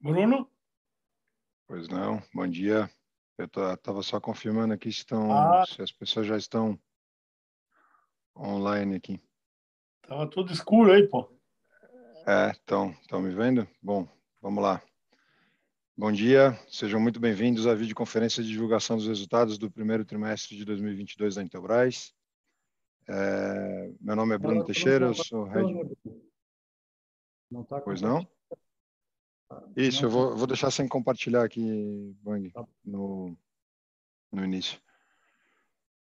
Bruno? Pois não, bom dia. Eu estava só confirmando aqui se, estão, ah. se as pessoas já estão online aqui. Tava tudo escuro aí, pô. É, estão, estão me vendo? Bom, vamos lá. Bom dia, sejam muito bem-vindos à videoconferência de divulgação dos resultados do primeiro trimestre de 2022 da Intelbras. É, meu nome é Bruno Teixeira, eu sou head... Não tá pois não? Isso, eu vou, vou deixar sem compartilhar aqui, Bang, tá. no, no início.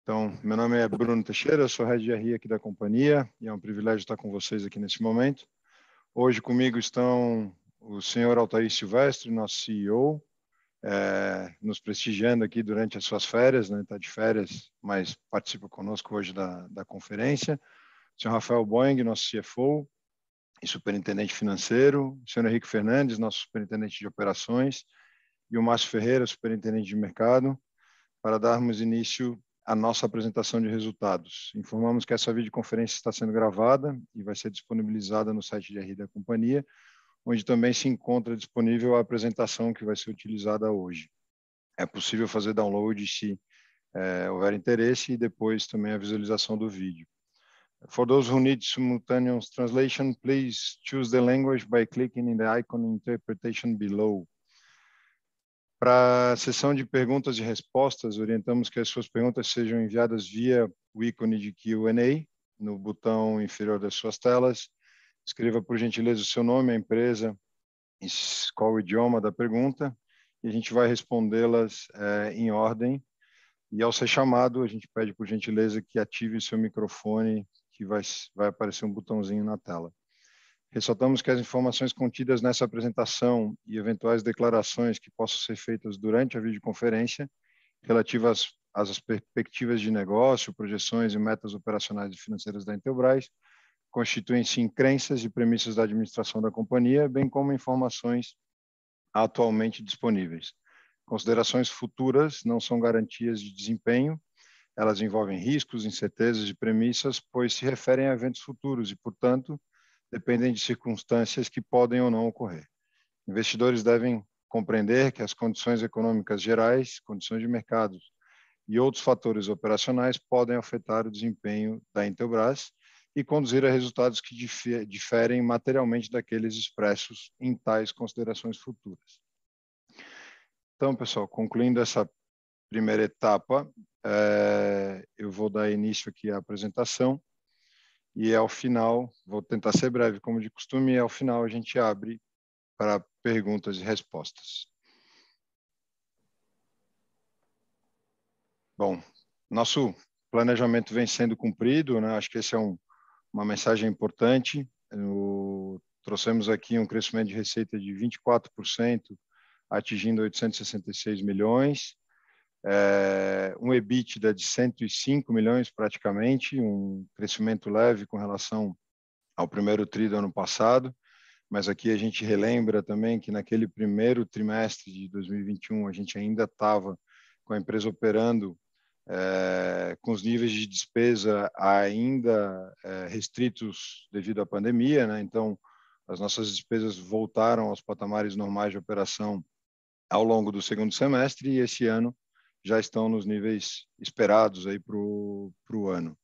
Então, meu nome é Bruno Teixeira, eu sou head de RI aqui da companhia e é um privilégio estar com vocês aqui nesse momento. Hoje comigo estão o senhor Altair Silvestre, nosso CEO, é, nos prestigiando aqui durante as suas férias, né? Está de férias, mas participa conosco hoje da, da conferência. O senhor Rafael Boeing, nosso CFO, e superintendente financeiro, o senhor Henrique Fernandes, nosso superintendente de operações, e o Márcio Ferreira, superintendente de mercado, para darmos início à nossa apresentação de resultados. Informamos que essa videoconferência está sendo gravada e vai ser disponibilizada no site de RI da companhia, onde também se encontra disponível a apresentação que vai ser utilizada hoje. É possível fazer download se é, houver interesse e depois também a visualização do vídeo. For those who need simultaneous translation, please choose the language by clicking in the icon interpretation below. Para a sessão de perguntas e respostas, orientamos que as suas perguntas sejam enviadas via o ícone de Q&A no botão inferior das suas telas. Escreva, por gentileza, o seu nome, a empresa, qual o idioma da pergunta, e a gente vai respondê-las é, em ordem. E ao ser chamado, a gente pede, por gentileza, que ative o seu microfone que vai, vai aparecer um botãozinho na tela. Ressaltamos que as informações contidas nessa apresentação e eventuais declarações que possam ser feitas durante a videoconferência, relativas às perspectivas de negócio, projeções e metas operacionais e financeiras da Intelbras, constituem-se em crenças e premissas da administração da companhia, bem como informações atualmente disponíveis. Considerações futuras não são garantias de desempenho elas envolvem riscos, incertezas e premissas, pois se referem a eventos futuros e, portanto, dependem de circunstâncias que podem ou não ocorrer. Investidores devem compreender que as condições econômicas gerais, condições de mercado e outros fatores operacionais podem afetar o desempenho da Intelbras e conduzir a resultados que diferem materialmente daqueles expressos em tais considerações futuras. Então, pessoal, concluindo essa primeira etapa, é, eu vou dar início aqui à apresentação e ao final, vou tentar ser breve como de costume, e ao final a gente abre para perguntas e respostas. Bom, nosso planejamento vem sendo cumprido, né? acho que esse é um, uma mensagem importante. O, trouxemos aqui um crescimento de receita de 24%, atingindo 866 milhões é, um EBITDA de 105 milhões praticamente, um crescimento leve com relação ao primeiro tri do ano passado, mas aqui a gente relembra também que naquele primeiro trimestre de 2021 a gente ainda estava com a empresa operando é, com os níveis de despesa ainda é, restritos devido à pandemia, né? então as nossas despesas voltaram aos patamares normais de operação ao longo do segundo semestre e esse ano já estão nos níveis esperados aí para o ano.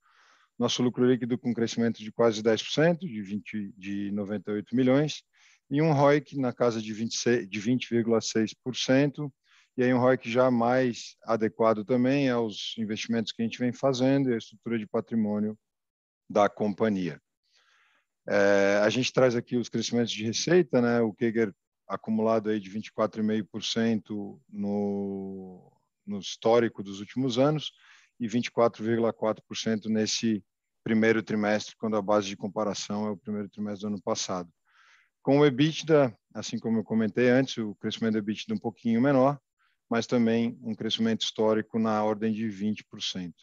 Nosso lucro líquido com crescimento de quase 10%, de, 20, de 98 milhões, e um ROIC na casa de 20,6%, de e aí um ROIC já mais adequado também aos investimentos que a gente vem fazendo e a estrutura de patrimônio da companhia. É, a gente traz aqui os crescimentos de receita, né? o Keger acumulado aí de 24,5% no, no histórico dos últimos anos e 24,4% nesse primeiro trimestre, quando a base de comparação é o primeiro trimestre do ano passado. Com o EBITDA, assim como eu comentei antes, o crescimento do EBITDA um pouquinho menor, mas também um crescimento histórico na ordem de 20%.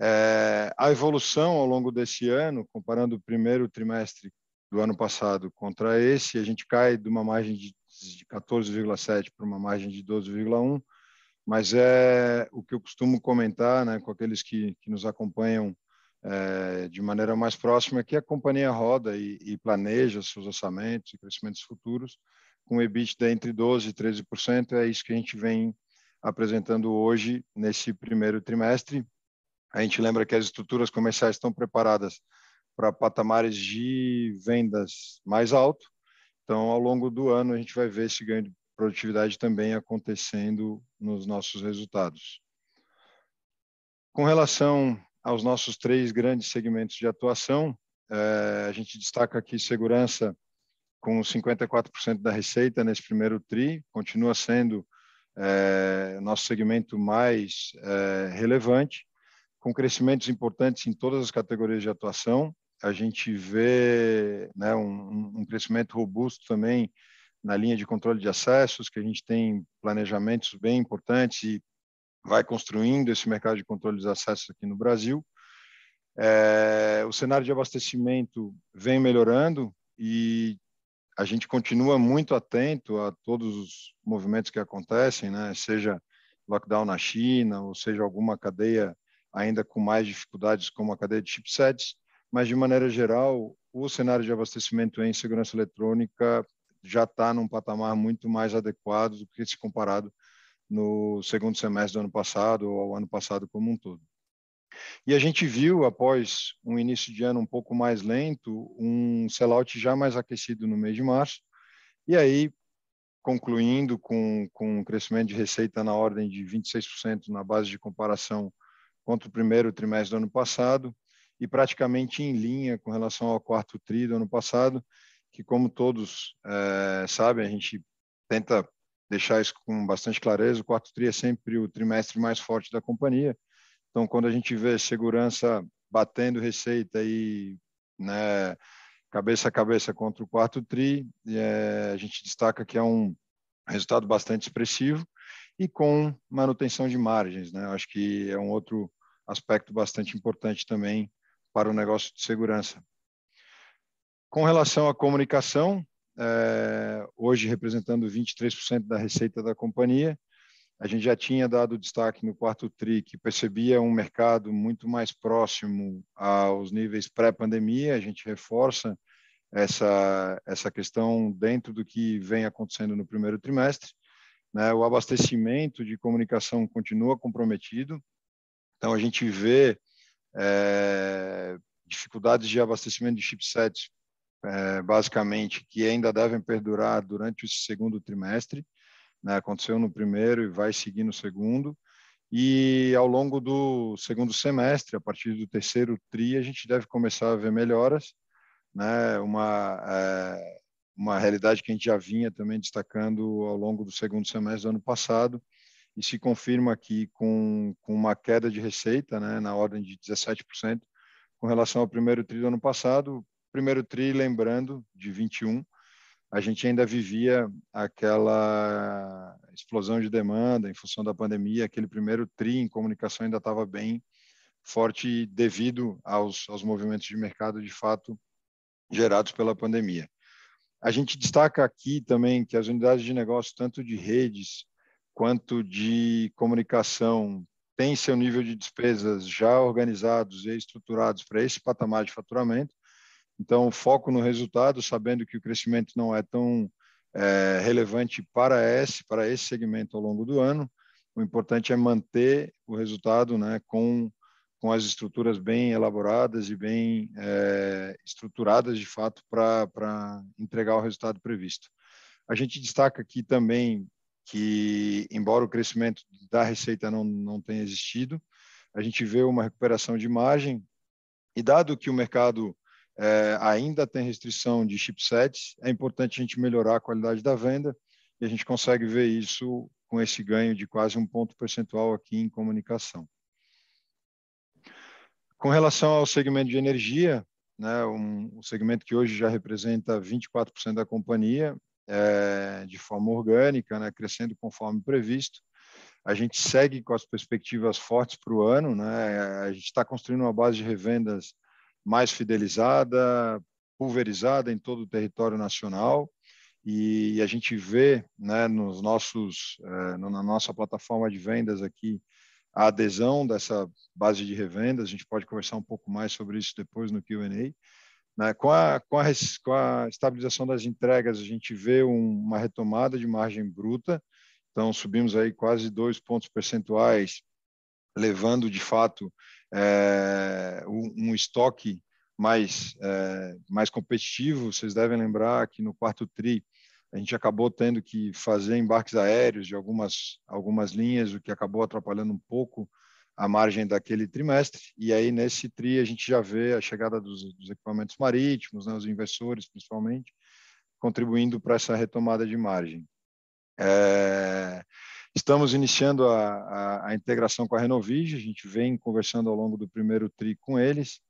É, a evolução ao longo desse ano, comparando o primeiro trimestre do ano passado contra esse, a gente cai de uma margem de de 14,7 para uma margem de 12,1, mas é o que eu costumo comentar né, com aqueles que, que nos acompanham é, de maneira mais próxima que a companhia roda e, e planeja seus orçamentos e crescimentos futuros com EBITDA entre 12% e 13%. É isso que a gente vem apresentando hoje nesse primeiro trimestre. A gente lembra que as estruturas comerciais estão preparadas para patamares de vendas mais alto. Então, ao longo do ano, a gente vai ver esse ganho de produtividade também acontecendo nos nossos resultados. Com relação aos nossos três grandes segmentos de atuação, é, a gente destaca aqui segurança com 54% da receita nesse primeiro TRI, continua sendo é, nosso segmento mais é, relevante, com crescimentos importantes em todas as categorias de atuação. A gente vê né, um, um crescimento robusto também na linha de controle de acessos, que a gente tem planejamentos bem importantes e vai construindo esse mercado de controle de acessos aqui no Brasil. É, o cenário de abastecimento vem melhorando e a gente continua muito atento a todos os movimentos que acontecem, né? seja lockdown na China, ou seja alguma cadeia ainda com mais dificuldades, como a cadeia de chipsets, mas de maneira geral, o cenário de abastecimento em segurança eletrônica já está num patamar muito mais adequado do que se comparado no segundo semestre do ano passado ou ao ano passado como um todo. E a gente viu, após um início de ano um pouco mais lento, um sellout já mais aquecido no mês de março, e aí, concluindo com, com um crescimento de receita na ordem de 26% na base de comparação contra o primeiro trimestre do ano passado, e praticamente em linha com relação ao quarto tri do ano passado, que, como todos é, sabem, a gente tenta deixar isso com bastante clareza, o quarto tri é sempre o trimestre mais forte da companhia, então, quando a gente vê segurança batendo receita e né, cabeça a cabeça contra o quarto TRI, é, a gente destaca que é um resultado bastante expressivo e com manutenção de margens. Né? Acho que é um outro aspecto bastante importante também para o negócio de segurança. Com relação à comunicação, é, hoje representando 23% da receita da companhia, a gente já tinha dado destaque no quarto TRI que percebia um mercado muito mais próximo aos níveis pré-pandemia. A gente reforça essa, essa questão dentro do que vem acontecendo no primeiro trimestre. Né? O abastecimento de comunicação continua comprometido. Então, a gente vê é, dificuldades de abastecimento de chipsets, é, basicamente, que ainda devem perdurar durante o segundo trimestre né? aconteceu no primeiro e vai seguir no segundo. E ao longo do segundo semestre, a partir do terceiro TRI, a gente deve começar a ver melhoras, né? uma, é, uma realidade que a gente já vinha também destacando ao longo do segundo semestre do ano passado, e se confirma aqui com, com uma queda de receita né? na ordem de 17% com relação ao primeiro TRI do ano passado. Primeiro TRI, lembrando, de 21, a gente ainda vivia aquela explosão de demanda em função da pandemia, aquele primeiro tri em comunicação ainda estava bem forte devido aos, aos movimentos de mercado de fato gerados pela pandemia. A gente destaca aqui também que as unidades de negócio, tanto de redes quanto de comunicação, têm seu nível de despesas já organizados e estruturados para esse patamar de faturamento, então, foco no resultado, sabendo que o crescimento não é tão é, relevante para esse, para esse segmento ao longo do ano. O importante é manter o resultado né, com, com as estruturas bem elaboradas e bem é, estruturadas, de fato, para entregar o resultado previsto. A gente destaca aqui também que, embora o crescimento da receita não, não tenha existido, a gente vê uma recuperação de margem, e dado que o mercado é, ainda tem restrição de chipsets, é importante a gente melhorar a qualidade da venda e a gente consegue ver isso com esse ganho de quase um ponto percentual aqui em comunicação. Com relação ao segmento de energia, né, um, um segmento que hoje já representa 24% da companhia, é, de forma orgânica, né, crescendo conforme previsto. A gente segue com as perspectivas fortes para o ano, né, a gente está construindo uma base de revendas mais fidelizada, pulverizada em todo o território nacional e a gente vê né, nos nossos, eh, na nossa plataforma de vendas aqui a adesão dessa base de revendas. A gente pode conversar um pouco mais sobre isso depois no Q&A. Né? Com, a, com, a, com a estabilização das entregas, a gente vê um, uma retomada de margem bruta. Então, subimos aí quase dois pontos percentuais, levando, de fato, é, um, um estoque mais, é, mais competitivo. Vocês devem lembrar que no quarto TRI a gente acabou tendo que fazer embarques aéreos de algumas, algumas linhas, o que acabou atrapalhando um pouco a margem daquele trimestre. E aí, nesse TRI, a gente já vê a chegada dos, dos equipamentos marítimos, né, os investidores principalmente, contribuindo para essa retomada de margem. É, estamos iniciando a, a, a, integração com a Renovige, a gente vem conversando ao longo do primeiro TRI com eles,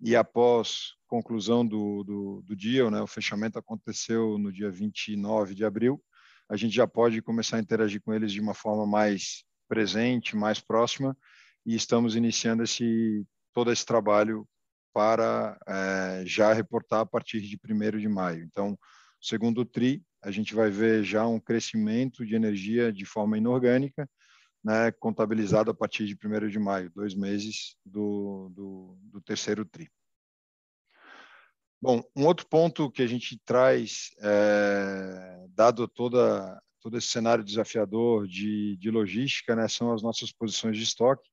e após conclusão do, do, do né, o fechamento aconteceu no dia 29 de abril, a gente já pode começar a interagir com eles de uma forma mais presente, mais próxima, e estamos iniciando esse, todo esse trabalho para é, já reportar a partir de 1 de maio. Então, segundo o TRI, a gente vai ver já um crescimento de energia de forma inorgânica, né, contabilizado a partir de 1 de maio, dois meses do, do, do, terceiro TRI. Bom, um outro ponto que a gente traz, é, dado toda, todo esse cenário desafiador de, de logística, né, são as nossas posições de estoque.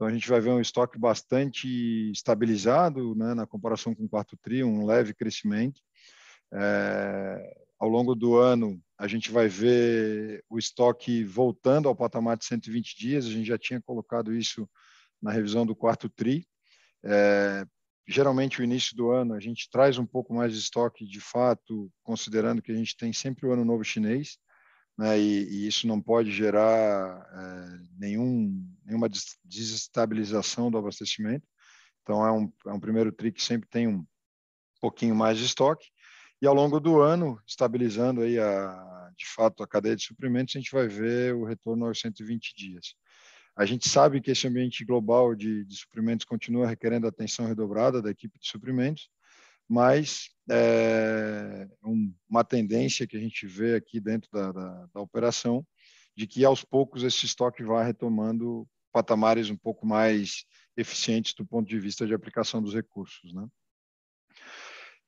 Então, a gente vai ver um estoque bastante estabilizado né, na comparação com o quarto TRI, um leve crescimento. É, ao longo do ano, a gente vai ver o estoque voltando ao patamar de 120 dias. A gente já tinha colocado isso na revisão do quarto TRI. É, geralmente, o início do ano, a gente traz um pouco mais de estoque, de fato, considerando que a gente tem sempre o Ano Novo Chinês, né, e, e, isso não pode gerar é, nenhum, nenhuma desestabilização do abastecimento. Então, é um, é um primeiro TRI que sempre tem um pouquinho mais de estoque. E ao longo do ano, estabilizando aí a, de fato a cadeia de suprimentos, a gente vai ver o retorno aos 120 dias. A gente sabe que esse ambiente global de, de suprimentos continua requerendo atenção redobrada da equipe de suprimentos, mas é, um, uma tendência que a gente vê aqui dentro da, da, da operação de que aos poucos esse estoque vai retomando patamares um pouco mais eficientes do ponto de vista de aplicação dos recursos, né?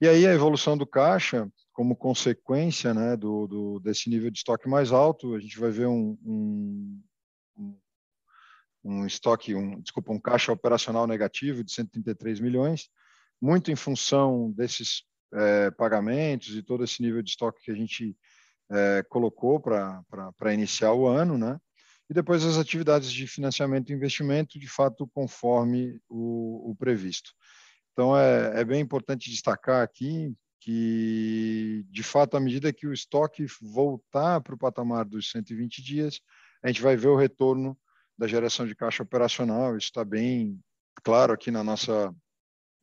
E aí a evolução do caixa, como consequência né, do, do, desse nível de estoque mais alto, a gente vai ver um, um, um estoque, um, desculpa, um caixa operacional negativo de 133 milhões, muito em função desses é, pagamentos e todo esse nível de estoque que a gente é, colocou para iniciar o ano, né? E depois as atividades de financiamento e investimento, de fato, conforme o, o previsto. Então, é, é bem importante destacar aqui que, de fato, à medida que o estoque voltar para o patamar dos 120 dias, a gente vai ver o retorno da geração de caixa operacional. Isso está bem claro aqui na nossa,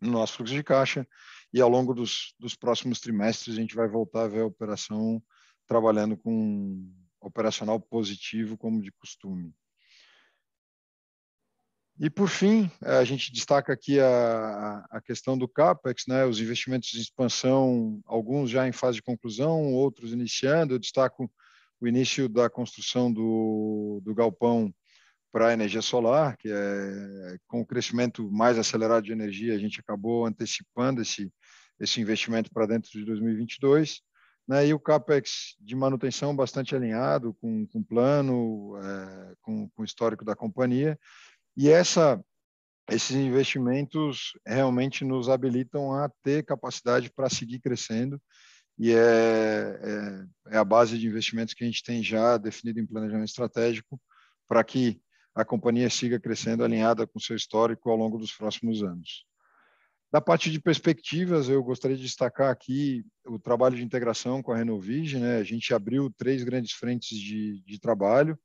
no nosso fluxo de caixa. E ao longo dos, dos próximos trimestres, a gente vai voltar a ver a operação trabalhando com operacional positivo, como de costume. E, por fim, a gente destaca aqui a, a questão do CAPEX, né, os investimentos de expansão, alguns já em fase de conclusão, outros iniciando. Eu destaco o início da construção do, do galpão para a energia solar, que é com o crescimento mais acelerado de energia, a gente acabou antecipando esse, esse investimento para dentro de 2022. Né, e o CAPEX de manutenção bastante alinhado com o plano, é, com, com o histórico da companhia, e essa, esses investimentos realmente nos habilitam a ter capacidade para seguir crescendo e é, é, é, a base de investimentos que a gente tem já definido em planejamento estratégico para que a companhia siga crescendo alinhada com seu histórico ao longo dos próximos anos. Da parte de perspectivas, eu gostaria de destacar aqui o trabalho de integração com a Renovige. Né? A gente abriu três grandes frentes de, de trabalho.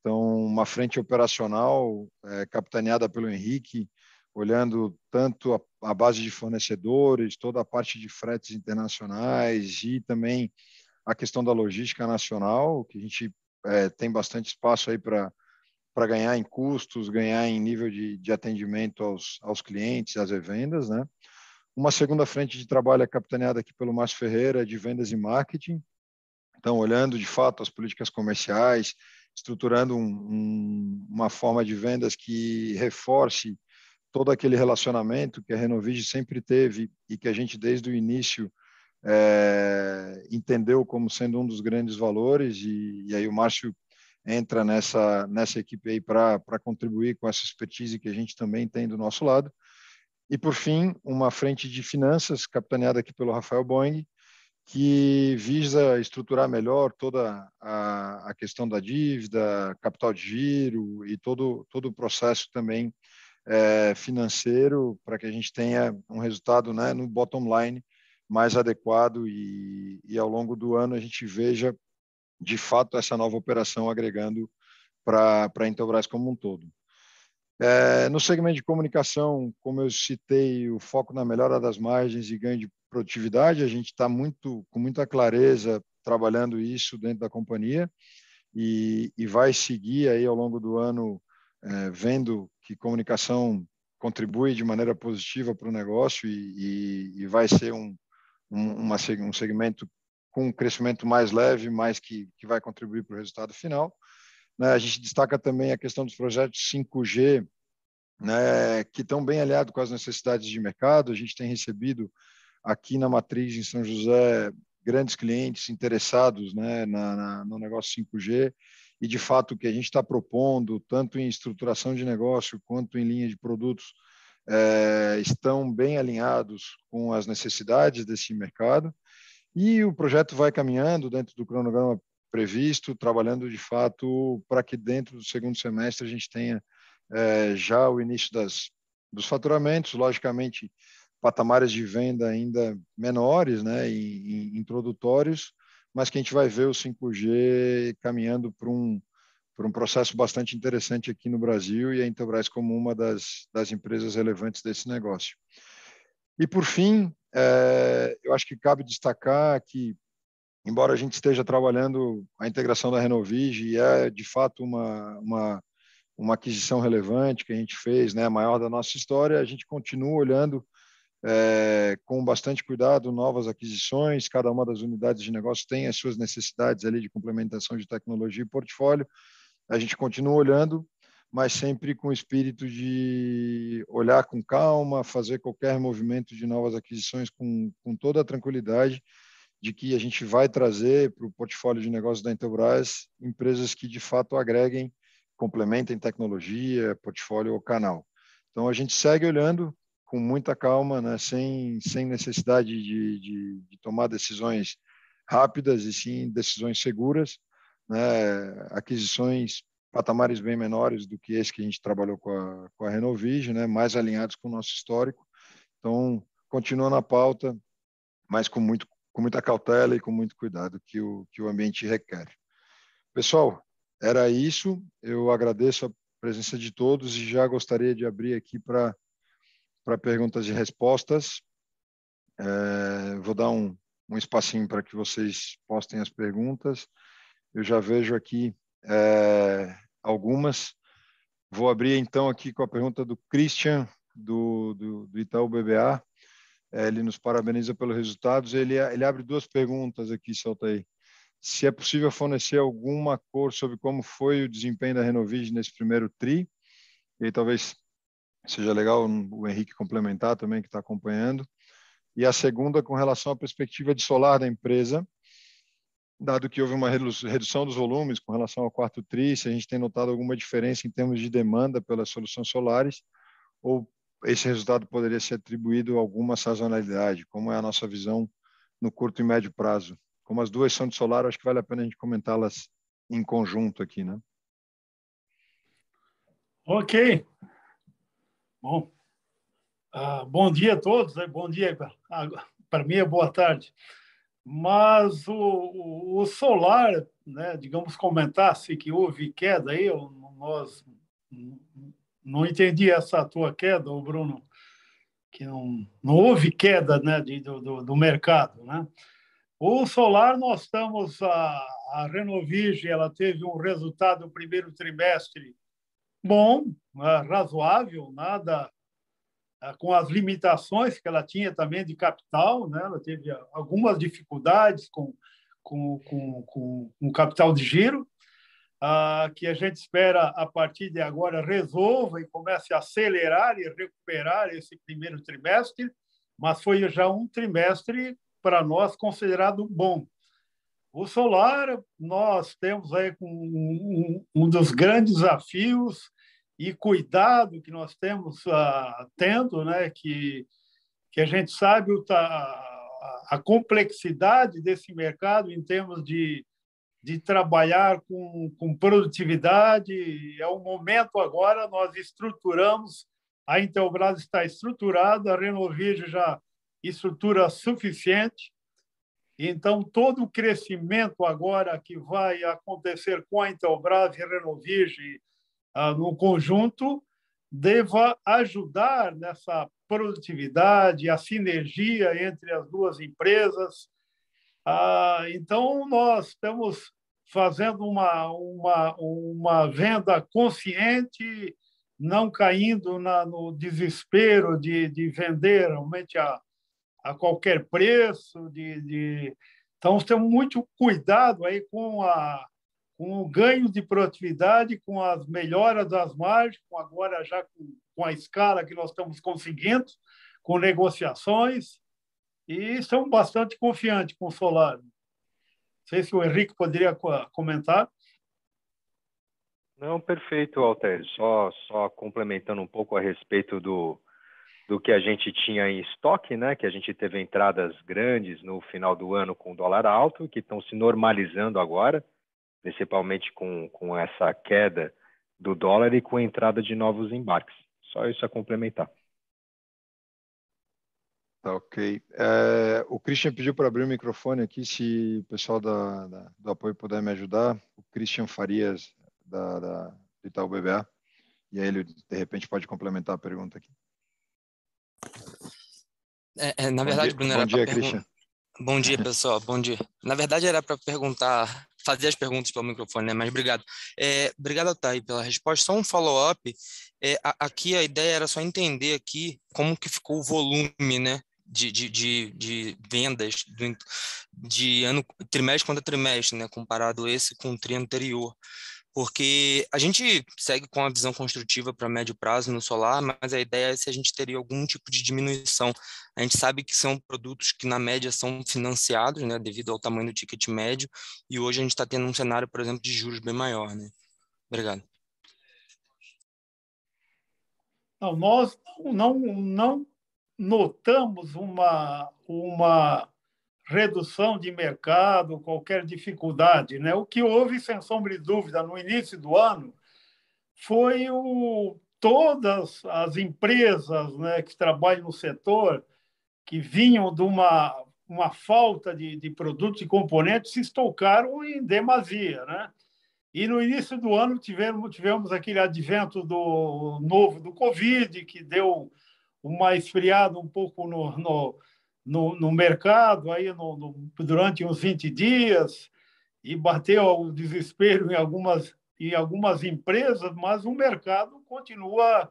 Então, uma frente operacional é, capitaneada pelo Henrique, olhando tanto a, a, base de fornecedores, toda a parte de fretes internacionais e também a questão da logística nacional, que a gente é, tem bastante espaço aí para para ganhar em custos, ganhar em nível de, de atendimento aos, aos clientes, às vendas, né? Uma segunda frente de trabalho é capitaneada aqui pelo Márcio Ferreira, de vendas e marketing. Então, olhando de fato as políticas comerciais, estruturando um, um, uma forma de vendas que reforce todo aquele relacionamento que a Renovige sempre teve e que a gente desde o início é, entendeu como sendo um dos grandes valores e, e aí o Márcio entra nessa nessa equipe aí para contribuir com essa expertise que a gente também tem do nosso lado. E por fim uma frente de finanças capitaneada aqui pelo Rafael Boeing que visa estruturar melhor toda a, a questão da dívida, capital de giro e todo todo o processo também é, financeiro para que a gente tenha um resultado né, no bottom line mais adequado e, e ao longo do ano a gente veja de fato essa nova operação agregando para a Intelbras como um todo. É, no segmento de comunicação, como eu citei, o foco na melhora das margens e ganho de produtividade, a gente está muito com muita clareza trabalhando isso dentro da companhia e, e vai seguir aí ao longo do ano é, vendo que comunicação contribui de maneira positiva para o negócio e, e, e vai ser um, um, uma, um segmento com um crescimento mais leve, mas que, que vai contribuir para o resultado final. Né, a gente destaca também a questão dos projetos 5G, né, que estão bem aliados com as necessidades de mercado. A gente tem recebido aqui na matriz em São José grandes clientes interessados né, na, na, no negócio 5G e de fato o que a gente está propondo, tanto em estruturação de negócio quanto em linha de produtos, é, estão bem alinhados com as necessidades desse mercado e o projeto vai caminhando dentro do cronograma previsto, trabalhando de fato para que dentro do segundo semestre a gente tenha é, já o início das, dos faturamentos, logicamente patamares de venda ainda menores, né, em, em introdutórios, mas que a gente vai ver o 5G caminhando para um um processo bastante interessante aqui no Brasil e a Intelbras como uma das, das empresas relevantes desse negócio. E, por fim, é, eu acho que cabe destacar que, embora a gente esteja trabalhando a integração da Renovige, e é de fato uma, uma, uma aquisição relevante que a gente fez, né, a maior da nossa história, a gente continua olhando é, com bastante cuidado novas aquisições, cada uma das unidades de negócio tem as suas necessidades ali de complementação de tecnologia e portfólio. A gente continua olhando, mas sempre com o espírito de olhar com calma, fazer qualquer movimento de novas aquisições com, com toda a tranquilidade de que a gente vai trazer para o portfólio de negócios da Intelbras empresas que de fato agreguem, complementem tecnologia, portfólio ou canal. Então a gente segue olhando, com muita calma, né? sem, sem necessidade de, de, de, tomar decisões rápidas e sim decisões seguras, né? aquisições patamares bem menores do que esse que a gente trabalhou com a, com a Renovige, né? mais alinhados com o nosso histórico. Então, continua na pauta, mas com, muito, com muita cautela e com muito cuidado que o, que o ambiente requer. Pessoal, era isso. Eu agradeço a presença de todos e já gostaria de abrir aqui para perguntas e respostas. É, vou dar um, um espacinho para que vocês postem as perguntas. Eu já vejo aqui é, algumas. Vou abrir então aqui com a pergunta do Christian, do, do, do Itaú BBA. É, ele nos parabeniza pelos resultados. Ele, ele abre duas perguntas aqui, solta aí. Se é possível fornecer alguma cor sobre como foi o desempenho da Renovige nesse primeiro TRI, e aí, talvez seja legal o Henrique complementar também, que está acompanhando. E a segunda, com relação à perspectiva de solar da empresa, dado que houve uma redução dos volumes com relação ao quarto TRI, se a gente tem notado alguma diferença em termos de demanda pelas soluções solares, ou esse resultado poderia ser atribuído a alguma sazonalidade, como é a nossa visão no curto e médio prazo. Como as duas são de solar, acho que vale a pena a gente comentá-las em conjunto aqui, né? Ok. Bom, uh, bom dia a todos, né? bom dia para mim é boa tarde. Mas o, o, solar, né, digamos, comentasse que houve queda aí, nós não entendi essa tua queda, Bruno, que não, não houve queda né, de, do, do mercado. Né? O solar, nós estamos, a, a Renovige, ela teve um resultado no primeiro trimestre bom, né, razoável, nada com as limitações que ela tinha também de capital, né? ela teve algumas dificuldades com, com, com, com, com capital de giro, ah, que a gente espera, a partir de agora, resolva e comece a acelerar e recuperar esse primeiro trimestre, mas foi já um trimestre, para nós, considerado bom. O solar, nós temos aí um, um dos grandes desafios e cuidado que nós temos uh, tendo, né, que, que a gente sabe o, a, a complexidade desse mercado em termos de de trabalhar com, com produtividade. É o momento agora, nós estruturamos, a Intelbras está estruturada, a Renovígio já estrutura suficiente. Então, todo o crescimento agora que vai acontecer com a Intelbras e Renovige no conjunto deva ajudar nessa produtividade, a sinergia entre as duas empresas, ah, então, nós estamos fazendo uma, uma, uma venda consciente, não caindo na, no desespero de, de vender realmente a, a qualquer preço. De, de... Então, temos muito cuidado aí com, a, com o ganho de produtividade, com as melhoras das margens, com agora já com, com a escala que nós estamos conseguindo, com negociações e estamos bastante confiantes com o Solar. Não sei se o Henrique poderia comentar. Não, perfeito, Alter. Só, só complementando um pouco a respeito do, do que a gente tinha em estoque, né? Que a gente teve entradas grandes no final do ano com dólar alto, que estão se normalizando agora, principalmente com, com essa queda do dólar e com a entrada de novos embarques. Só isso a complementar. Tá ok. É, o Christian pediu para abrir o microfone aqui, se o pessoal da, da, do apoio puder me ajudar. O Christian Farias, da, da, do Itaú BBA. E aí ele, de repente, pode complementar a pergunta aqui. É, é, na verdade, dia, Bruno, bom dia, Christian. Bom dia, pessoal. Bom dia. Na verdade, era para perguntar, fazer as perguntas pelo microfone, né? Mas obrigado. É, obrigado, Thay, pela resposta. Só um follow-up. É, aqui a ideia era só entender aqui como que ficou o volume, né? de, de, de, de vendas do, de ano trimestre contra trimestre, né, comparado esse com o tri anterior. Porque a gente segue com a visão construtiva para médio prazo no solar, mas a ideia é se a gente teria algum tipo de diminuição. A gente sabe que são produtos que, na média, são financiados, né, devido ao tamanho do ticket médio, e hoje a gente está tendo um cenário, por exemplo, de juros bem maior. Né? Obrigado. Não, nós não, não notamos uma, uma redução de mercado, qualquer dificuldade. Né? O que houve, sem sombra de dúvida, no início do ano foi o, todas as empresas né, que trabalham no setor, que vinham de uma, uma falta de, de produtos e componentes, se estocaram em demasia. Né? E no início do ano tivemos, tivemos aquele advento do novo do Covid, que deu uma esfriada um pouco no, no, no, no mercado aí no, no, durante uns 20 dias e bateu o desespero em algumas, em algumas empresas, mas o mercado continua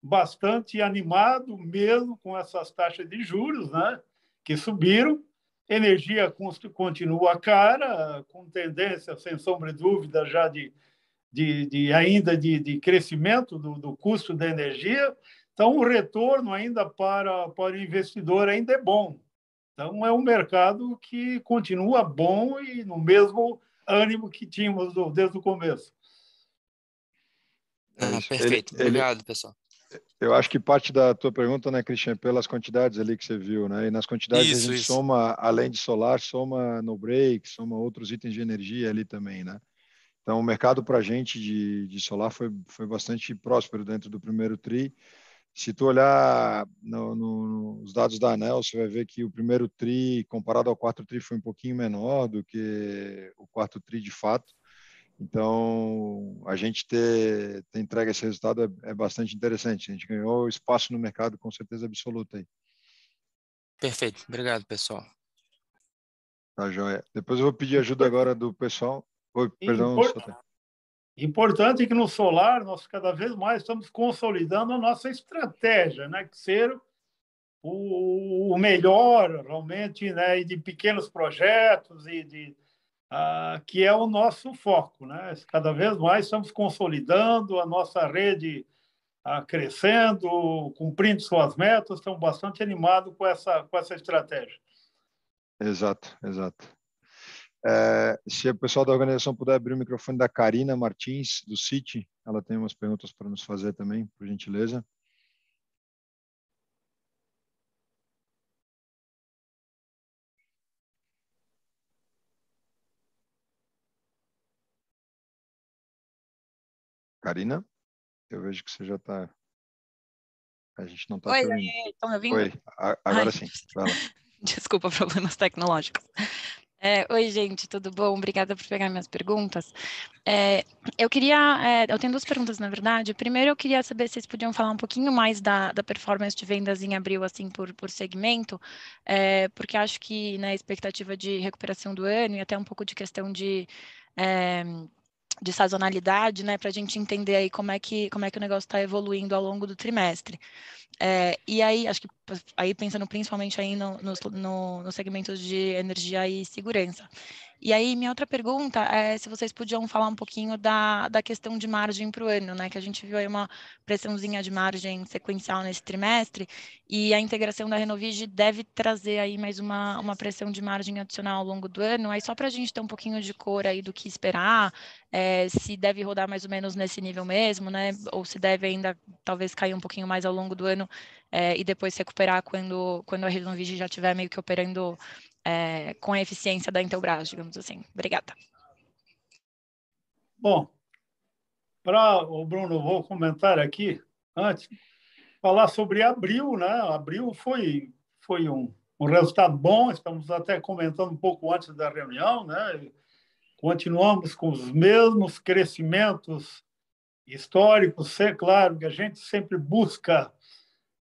bastante animado, mesmo com essas taxas de juros né, que subiram. Energia continua cara, com tendência, sem sombra de dúvida, já de, de, de ainda de, de crescimento do, do custo da energia. Então, o retorno ainda para, para o investidor ainda é bom. Então, é um mercado que continua bom e no mesmo ânimo que tínhamos desde o começo. Ah, perfeito. Ele, Obrigado, ele, pessoal. Eu acho que parte da tua pergunta, né, Christian, é pelas quantidades ali que você viu, né? E nas quantidades isso, a gente isso. soma, além de solar, soma no break, soma outros itens de energia ali também, né? Então, o mercado para a gente de, de solar foi, foi bastante próspero dentro do primeiro TRI. Se tu olhar no, no, nos dados da ANEL, você vai ver que o primeiro TRI, comparado ao quarto TRI, foi um pouquinho menor do que o quarto TRI de fato. Então, a gente ter, ter entregue esse resultado é, é, bastante interessante. A gente ganhou espaço no mercado com certeza absoluta aí. Perfeito. Obrigado, pessoal. Tá, joia. Depois eu vou pedir ajuda agora do pessoal. Oi, perdão. Import... Importante que no solar nós cada vez mais estamos consolidando a nossa estratégia, né? Que ser o, melhor realmente, né? E de pequenos projetos e de ah, que é o nosso foco. Né? Cada vez mais estamos consolidando a nossa rede ah, crescendo, cumprindo suas metas, estamos bastante animados com essa, com essa estratégia. Exato, exato. É, se o pessoal da organização puder abrir o microfone da Karina Martins, do City, ela tem umas perguntas para nos fazer também, por gentileza. Karina, eu vejo que você já está. A gente não está ouvindo. Estão me ouvindo? Oi, agora Ai. sim. Desculpa, problemas tecnológicos. É, oi, gente, tudo bom? Obrigada por pegar minhas perguntas. É, eu queria, é, eu tenho duas perguntas, na verdade. Primeiro, eu queria saber se vocês podiam falar um pouquinho mais da, da performance de vendas em abril, assim, por, por segmento, é, porque acho que na né, expectativa de recuperação do ano e até um pouco de questão de é, de sazonalidade, né, para a gente entender aí como é que, como é que o negócio está evoluindo ao longo do trimestre. É, e aí, acho que aí pensando principalmente aí no, no, no, segmentos de energia e segurança. E aí, minha outra pergunta é se vocês podiam falar um pouquinho da, da questão de margem para o ano, né? Que a gente viu aí uma pressãozinha de margem sequencial nesse trimestre, e a integração da Renovige deve trazer aí mais uma, uma pressão de margem adicional ao longo do ano. Aí, só para a gente ter um pouquinho de cor aí do que esperar, é, se deve rodar mais ou menos nesse nível mesmo, né? Ou se deve ainda talvez cair um pouquinho mais ao longo do ano é, e depois recuperar quando, quando a Renovige já estiver meio que operando é, com a eficiência da Intelbras, digamos assim. Obrigada. Bom, para o Bruno, vou comentar aqui antes, falar sobre abril, né? Abril foi, foi um, um resultado bom, estamos até comentando um pouco antes da reunião, né? Continuamos com os mesmos crescimentos históricos, é claro que a gente sempre busca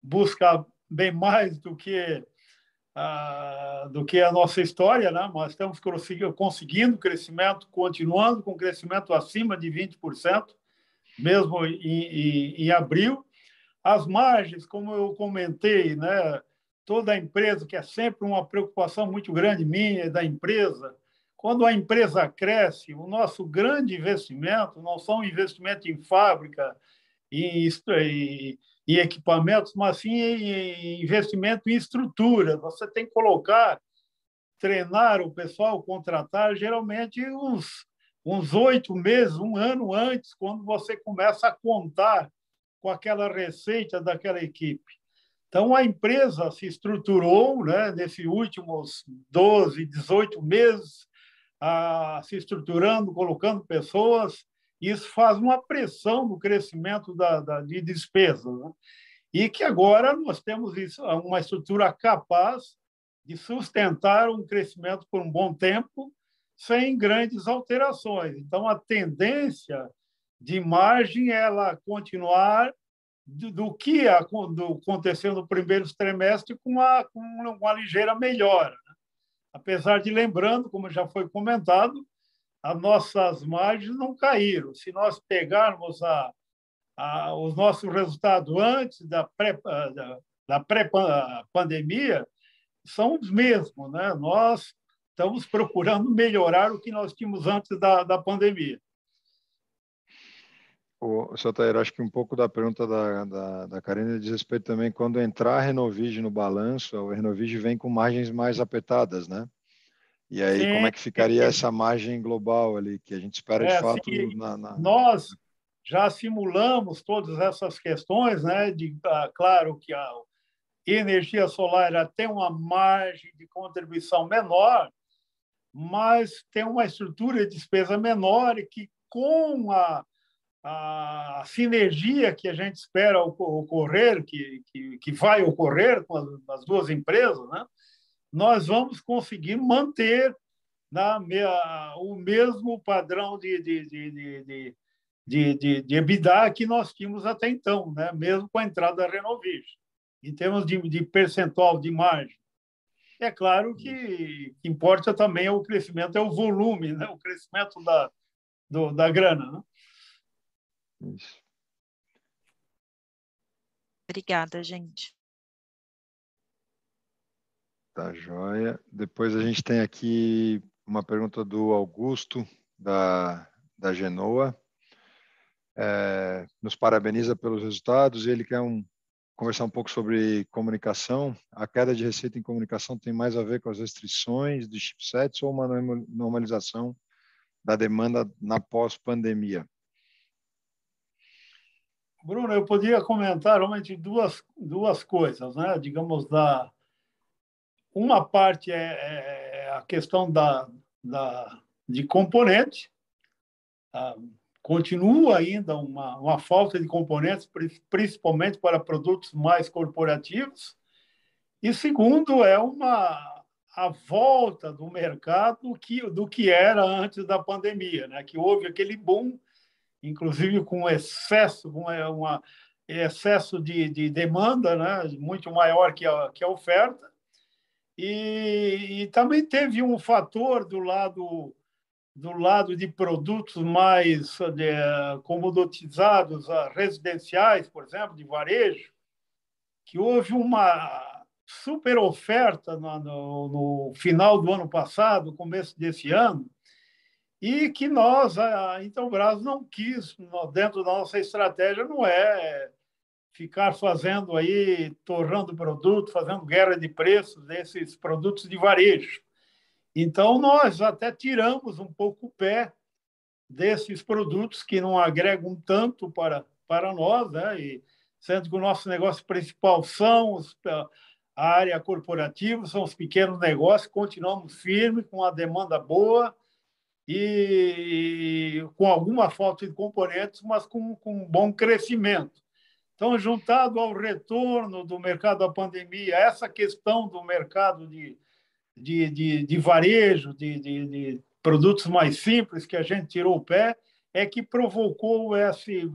busca bem mais do que ah, do que a nossa história, né? Mas estamos conseguindo crescimento, continuando com crescimento acima de 20%, mesmo em, em, em abril. As margens, como eu comentei, né? Toda a empresa, que é sempre uma preocupação muito grande minha e da empresa, quando a empresa cresce, o nosso grande investimento não são investimento em fábrica, em, em em equipamentos, mas sim em investimento em estrutura. Você tem que colocar, treinar o pessoal, contratar, geralmente uns uns oito meses, um ano antes, quando você começa a contar com aquela receita daquela equipe. Então, a empresa se estruturou né, nesses últimos 12, 18 meses, ah, se estruturando, colocando pessoas, isso faz uma pressão no crescimento da, da de despesas. Né? E que agora nós temos isso, uma estrutura capaz de sustentar um crescimento por um bom tempo, sem grandes alterações. Então, a tendência de margem é ela continuar do, que aconteceu no primeiro trimestre com uma, com uma ligeira melhora. Né? Apesar de, lembrando, como já foi comentado, as nossas margens não caíram. Se nós pegarmos a, a, os nossos resultados antes da pré-pandemia, pré são os mesmos. Né? Nós estamos procurando melhorar o que nós tínhamos antes da, da pandemia. O seu Tair, acho que um pouco da pergunta da, da, da Karina diz respeito também quando entrar a Renovige no balanço, a Renovige vem com margens mais apertadas, né? E aí, Sim. como é que ficaria essa margem global ali, que a gente espera de é, fato na, na, Nós já simulamos todas essas questões, né? De, ah, claro que a energia solar tem uma margem de contribuição menor, mas tem uma estrutura de despesa menor e que, com a, a sinergia que a gente espera ocorrer, que, que, que vai ocorrer com as, as duas empresas, né? Nós vamos conseguir manter na, o mesmo padrão de, de, de, de, de, de, de EBITDA que nós tínhamos até então, né? mesmo com a entrada da Renovige, em termos de, de percentual de margem. É claro que, que importa também é o crescimento, é o volume, né? o crescimento da, do, da grana. Né? Isso. Obrigada, gente. Tá joia. Depois a gente tem aqui uma pergunta do Augusto, da, da Genoa. É, nos parabeniza pelos resultados e ele quer um, conversar um pouco sobre comunicação. A queda de receita em comunicação tem mais a ver com as restrições de chipsets ou uma normalização da demanda na pós-pandemia? Bruno, eu podia comentar realmente duas, duas coisas, né? Digamos, da uma parte é, é a questão da, da, de componente. Ah, continua ainda uma, uma falta de componentes, principalmente para produtos mais corporativos. E segundo, é uma a volta do mercado que, do que era antes da pandemia, né? que houve aquele boom, inclusive com excesso, com é, uma, excesso de, de demanda né? muito maior que a, que a oferta. E, e também teve um fator do lado do lado de produtos mais de, comoditizados, residenciais, por exemplo, de varejo, que houve uma super oferta no, no, no, final do ano passado, começo desse ano, e que nós, a Intelbras, não quis, dentro da nossa estratégia, não é ficar fazendo aí, torrando produto, fazendo guerra de preços desses produtos de varejo. Então, nós até tiramos um pouco o pé desses produtos que não agregam tanto para, para nós, né? e, sendo que o nosso negócio principal são os, a área corporativa, são os pequenos negócios, continuamos firmes, com a demanda boa e com alguma falta de componentes, mas com, com um bom crescimento. Então, juntado ao retorno do mercado da pandemia, essa questão do mercado de, de, de, de varejo, de, de, de, produtos mais simples, que a gente tirou o pé, é que provocou esse,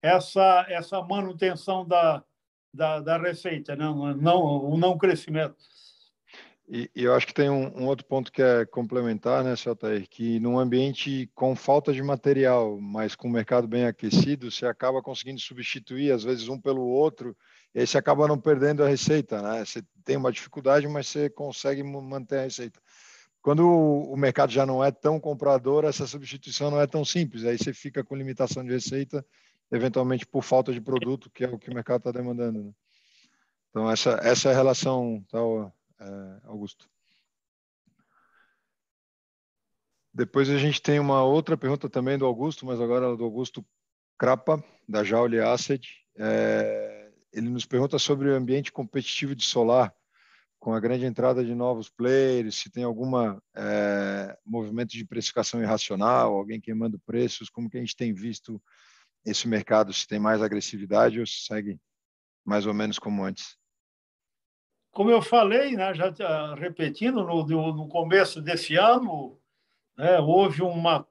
essa, essa manutenção da, da, da receita, não, não, o não crescimento. E, e, eu acho que tem um, um, outro ponto que é complementar, né, Celtair, que num ambiente com falta de material, mas com o mercado bem aquecido, você acaba conseguindo substituir, às vezes, um pelo outro, e aí você acaba não perdendo a receita, né? Você tem uma dificuldade, mas você consegue manter a receita. Quando o mercado já não é tão comprador, essa substituição não é tão simples, aí você fica com limitação de receita eventualmente por falta de produto, que é o que o mercado está demandando. Né? Então, essa, essa é a relação, tá, Augusto. Depois a gente tem uma outra pergunta também do Augusto, mas agora do Augusto Crapa, da Jauli Asset. É, ele nos pergunta sobre o ambiente competitivo de solar, com a grande entrada de novos players, se tem algum é, movimento de precificação irracional, alguém queimando preços, como que a gente tem visto esse mercado se tem mais agressividade ou se segue mais ou menos como antes? Como eu falei, né, já repetindo, no, no começo desse ano, né, houve uma,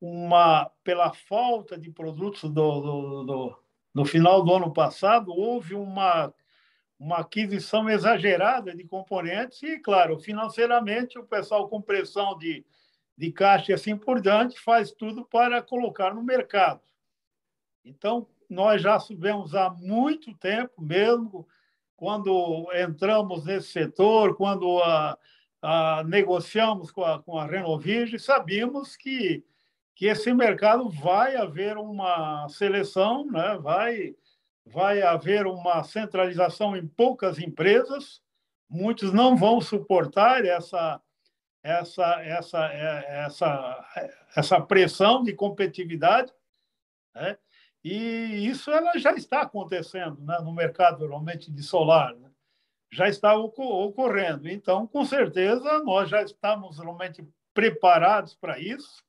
uma, pela falta de produtos do, do, do, no final do ano passado, houve uma, uma aquisição exagerada de componentes e, claro, financeiramente, o pessoal com pressão de, de caixa e assim por diante faz tudo para colocar no mercado. Então, nós já sabemos há muito tempo mesmo, quando entramos nesse setor, quando a, a, negociamos com a, com a Renovige, sabíamos que, que esse mercado vai haver uma seleção, né? vai, vai haver uma centralização em poucas empresas, muitos não vão suportar essa, essa, essa, essa, essa pressão de competitividade. Né? E isso ela já está acontecendo né, no mercado realmente de solar. Né? Já está ocorrendo. Então, com certeza, nós já estamos realmente preparados para isso.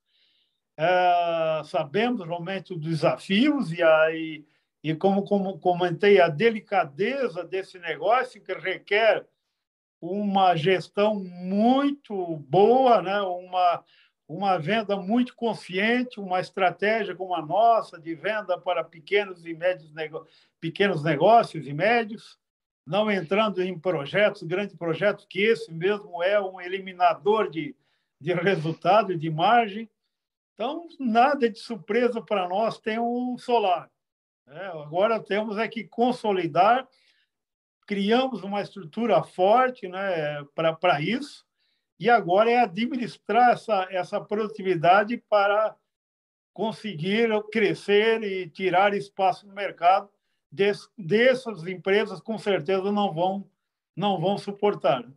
É, sabemos realmente os desafios e, aí, e como, como comentei, a delicadeza desse negócio que requer uma gestão muito boa, né? uma, uma venda muito consciente, uma estratégia como a nossa de venda para pequenos e médios nego... pequenos negócios e médios, não entrando em projetos, grandes projetos, que esse mesmo é um eliminador de, de resultado e de margem. Então, nada de surpresa para nós tem o solar. É, agora temos é que consolidar, criamos uma estrutura forte né, para isso, e agora é administrar essa, essa produtividade para conseguir crescer e tirar espaço no mercado des, dessas empresas com certeza não vão não vão suportar.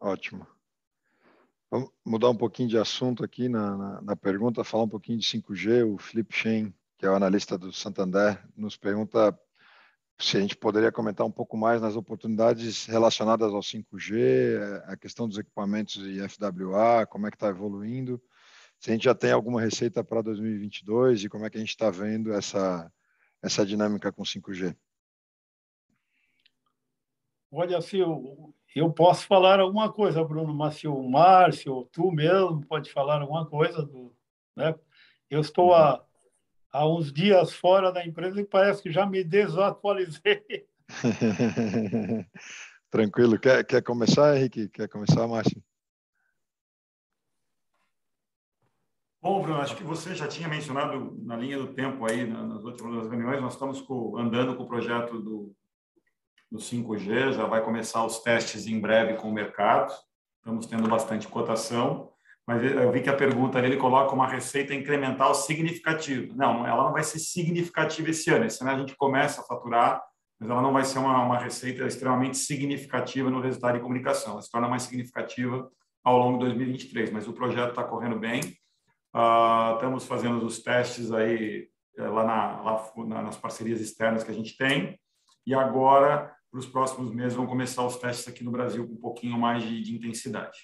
Ótimo. Vamos mudar um pouquinho de assunto aqui na, na, na pergunta, falar um pouquinho de 5G. O Felipe Shen, que é o analista do Santander, nos pergunta se a gente poderia comentar um pouco mais nas oportunidades relacionadas ao 5G, a questão dos equipamentos e FWA, como é que está evoluindo, se a gente já tem alguma receita para 2022 e como é que a gente está vendo essa, essa dinâmica com 5G. Olha, se eu, eu posso falar alguma coisa, Bruno, mas se o Márcio tu mesmo pode falar alguma coisa, do, né? eu estou há uhum há uns dias fora da empresa e parece que já me desatualizei. Tranquilo. Quer, quer começar, Henrique? Quer começar, Márcio? Bom, Bruno, acho que você já tinha mencionado na linha do tempo aí, nas últimas reuniões, nós estamos com, andando com o projeto do, do 5G, já vai começar os testes em breve com o mercado, estamos tendo bastante cotação mas eu vi que a pergunta ele coloca uma receita incremental significativa. Não, ela não vai ser significativa esse ano. Esse ano a gente começa a faturar, mas ela não vai ser uma, uma receita extremamente significativa no resultado de comunicação. Ela se torna mais significativa ao longo de 2023, mas o projeto está correndo bem. Uh, estamos fazendo os testes aí eh, lá, na, lá nas parcerias externas que a gente tem. E agora, para os próximos meses, vão começar os testes aqui no Brasil com um pouquinho mais de, de intensidade.